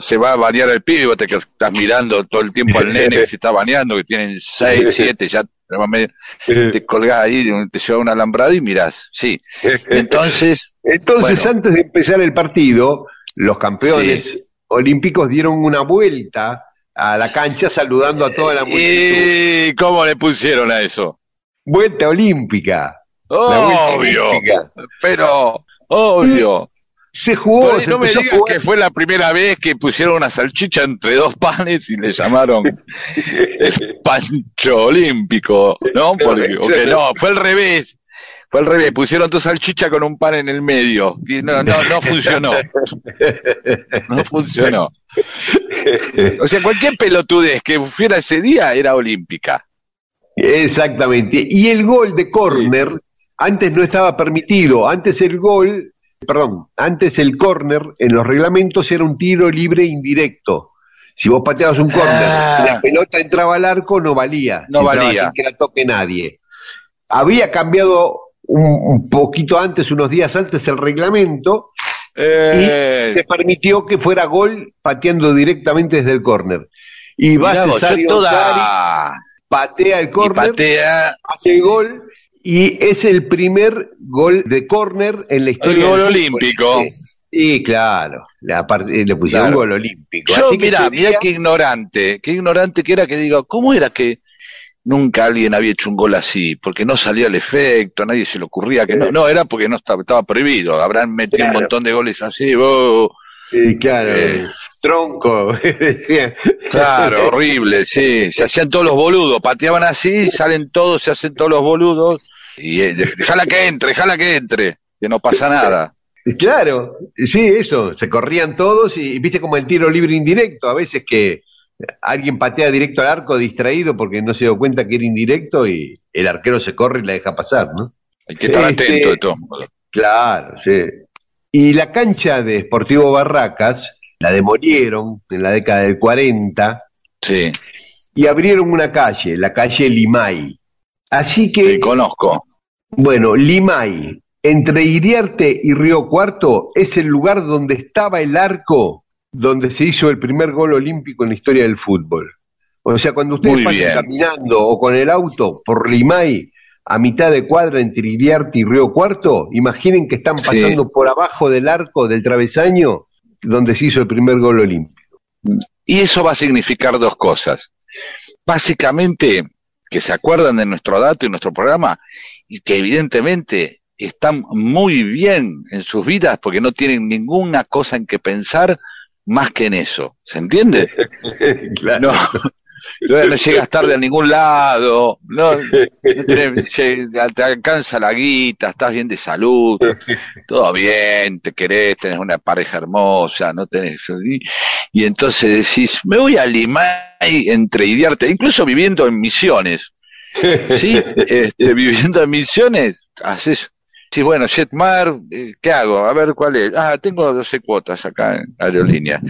se va- a bañar el pibe vos te estás mirando todo el tiempo al nene que se está bañando, que tienen seis, siete, ya te colgás ahí, te lleva un alambrado y mirás. Sí. Entonces, Entonces, Bueno. antes de empezar el partido, los campeones olímpicos dieron una vuelta a la cancha saludando a toda la multitud. ¿y cómo le pusieron a eso? Vuelta olímpica. Obvio, olímpica. pero obvio. Se jugó, Por se no me a digas jugar. que fue la primera vez que pusieron una salchicha entre dos panes y le llamaron el pancho olímpico, ¿no? Porque, no, fue al revés. Fue al revés, pusieron dos salchichas con un pan en el medio. Y no, no, no funcionó. No funcionó. O sea, cualquier pelotudez que fuera ese día era olímpica. Exactamente. Y el gol de córner, antes no estaba permitido. Antes el gol, perdón, antes el córner en los reglamentos era un tiro libre indirecto. Si vos pateabas un córner Ah. la pelota entraba al arco, no valía. No Si valía. sin que la toque nadie. Había cambiado un, un poquito antes, unos días antes, el reglamento Eh, y se permitió que fuera gol pateando directamente desde el córner. Y va mirá Cesario toda patea el córner, patea hace el gol y es el primer gol de córner en la historia. El gol del olímpico. Y claro, la parte- le pusieron Claro. gol olímpico. Yo, Así que mira día- qué ignorante, qué ignorante que era que digo, ¿cómo era que nunca alguien había hecho un gol así? Porque no salía el efecto, a nadie se le ocurría que no, no, era porque no estaba, estaba prohibido, habrán metido Claro. un montón de goles así, oh, Sí, claro, Eh. tronco. claro, horrible, sí, se hacían todos los boludos, pateaban así, salen todos, se hacen todos los boludos, y eh, déjala que entre, déjala que entre, que no pasa nada. Claro, sí, eso, se corrían todos y, viste como el tiro libre indirecto, a veces que alguien patea directo al arco distraído porque no se dio cuenta que era indirecto y el arquero se corre y la deja pasar, ¿no? Hay que estar Este, atento de todos modos. Claro, sí. Y la cancha de Sportivo Barracas la demolieron en la década del 40 Sí, y abrieron una calle, la calle Limay. Así que, sí, conozco. bueno, Limay, entre Iriarte y Río Cuarto, es el lugar donde estaba el arco donde se hizo el primer gol olímpico en la historia del fútbol. O sea, cuando ustedes pasan caminando o con el auto por Limay, a mitad de cuadra entre Iriarte y Río Cuarto, imaginen que están Sí. pasando por abajo del arco del travesaño donde se hizo el primer gol olímpico. Y eso va a significar dos cosas. Básicamente, que se acuerdan de nuestro dato y nuestro programa y que evidentemente están muy bien en sus vidas porque no tienen ninguna cosa en que pensar más que en eso. ¿Se entiende? claro. No, no, no llegas tarde a ningún lado, no, te alcanza la guita, estás bien de salud, todo bien, te querés, tenés una pareja hermosa, no tenés... Y, y entonces decís, me voy a Limay entre Idiarte, incluso viviendo en Misiones, ¿sí? Este, viviendo en Misiones, haces... Sí, bueno, Jetmar, eh, ¿qué hago? A ver cuál es. Ah, tengo 12 cuotas acá en aerolínea.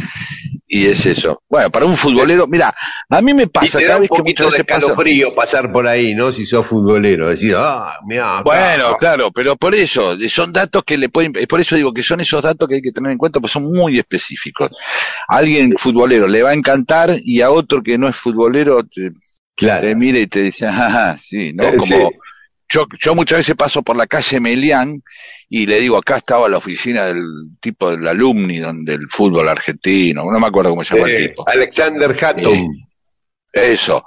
Y es eso. Bueno, para un futbolero, mira, a mí me Y pasa te cada da un vez que poquito muchas de veces pasa. calofrío pasar por ahí, ¿no? Si sos futbolero, decir, ah, mira, Bueno, claro, pero por eso, son datos que le pueden, por eso digo que son esos datos que hay que tener en cuenta, porque son muy específicos. A alguien futbolero le va a encantar y a otro que no es futbolero te, claro. te mira y te dice, ajá, sí, ¿no? Eh, Como sí. Yo, yo muchas veces paso por la calle Melián y le digo, acá estaba la oficina del tipo del alumni donde el fútbol argentino, no me acuerdo cómo se llama el tipo. Alexander Hatton. Eso.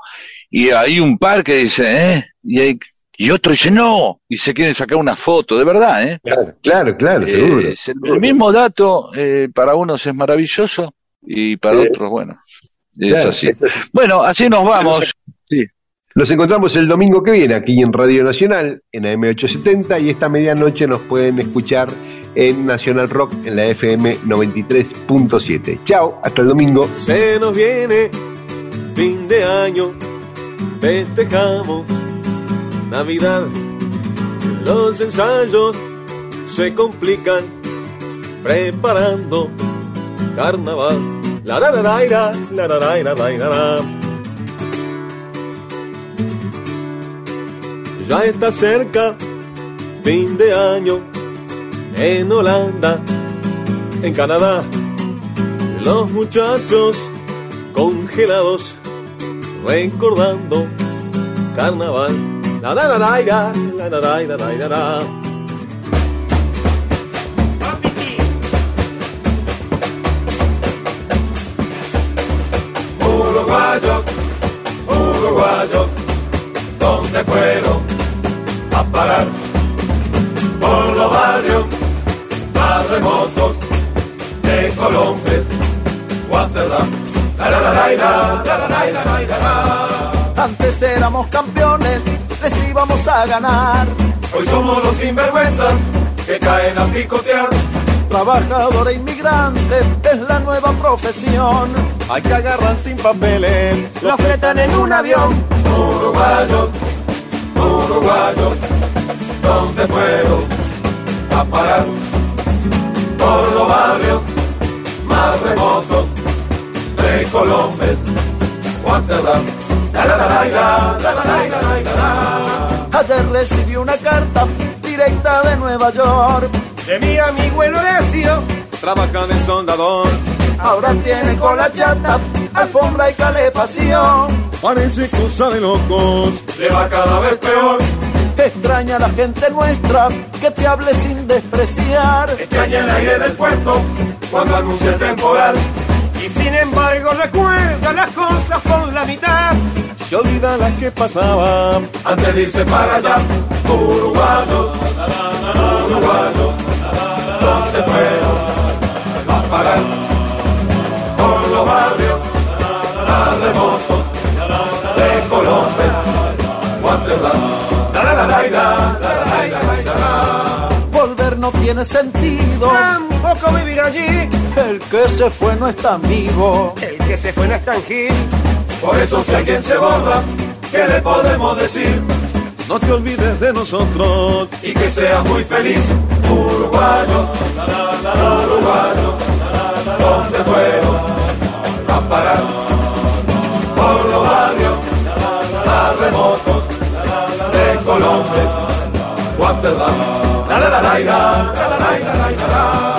Y hay un par que dice, ¿eh? Y, hay- y otro dice, no. Y se quieren sacar una foto, de verdad, ¿eh? Claro, claro, claro, Eh, seguro. es el, el mismo dato, eh, para unos es maravilloso y para otros, bueno, es Claro, así. es así. Bueno, así nos vamos. Sí. Nos encontramos el domingo que viene aquí en Radio Nacional, en AM870, y esta medianoche nos pueden escuchar en Nacional Rock en la FM 93.7. Chao, hasta el domingo. Se nos viene fin de año, festejamos Navidad. Los ensayos se complican preparando carnaval. La la la la la la Ya está cerca fin de año en Holanda, en Canadá. Los muchachos congelados recordando carnaval. La la la la la la la Antes éramos campeones, les íbamos a ganar. Hoy somos los sinvergüenzas que caen a picotear. Trabajador e inmigrante es la nueva profesión. Hay que agarrar sin papeles. Lo fletan en un avión. Uruguayos, uruguayos, ¿dónde fueron a parar? Por los barrios más remotos de Colombes. Ayer recibí una carta directa de Nueva York de mi amigo el Horacio, trabaja de soldador. Ahora tiene cola chata, alfombra y calefacción. Parece cosa de locos, le va cada vez peor. Extraña a la gente nuestra que te hable sin despreciar. Extraña el aire del puerto cuando anuncia el temporal. Y sin embargo recuerda las cosas por la mitad. Se olvida las que pasaban antes de irse para allá. Uruguayo, uruguayo, ¿dónde puedo va a parar? Por los barrios tan remotos de Colombia, Volver no tiene sentido. Tampoco vivir allí el que se fue no es tan vivo. El que se fue no es tan gil. Por eso si alguien se borra, ¿qué le podemos decir? No te olvides de nosotros. Y que seas muy feliz, uruguayo, uruguayo, ¿dónde fueron a parar? Por los barrios remotos de Colombia, Rotterdam. La la la la la la la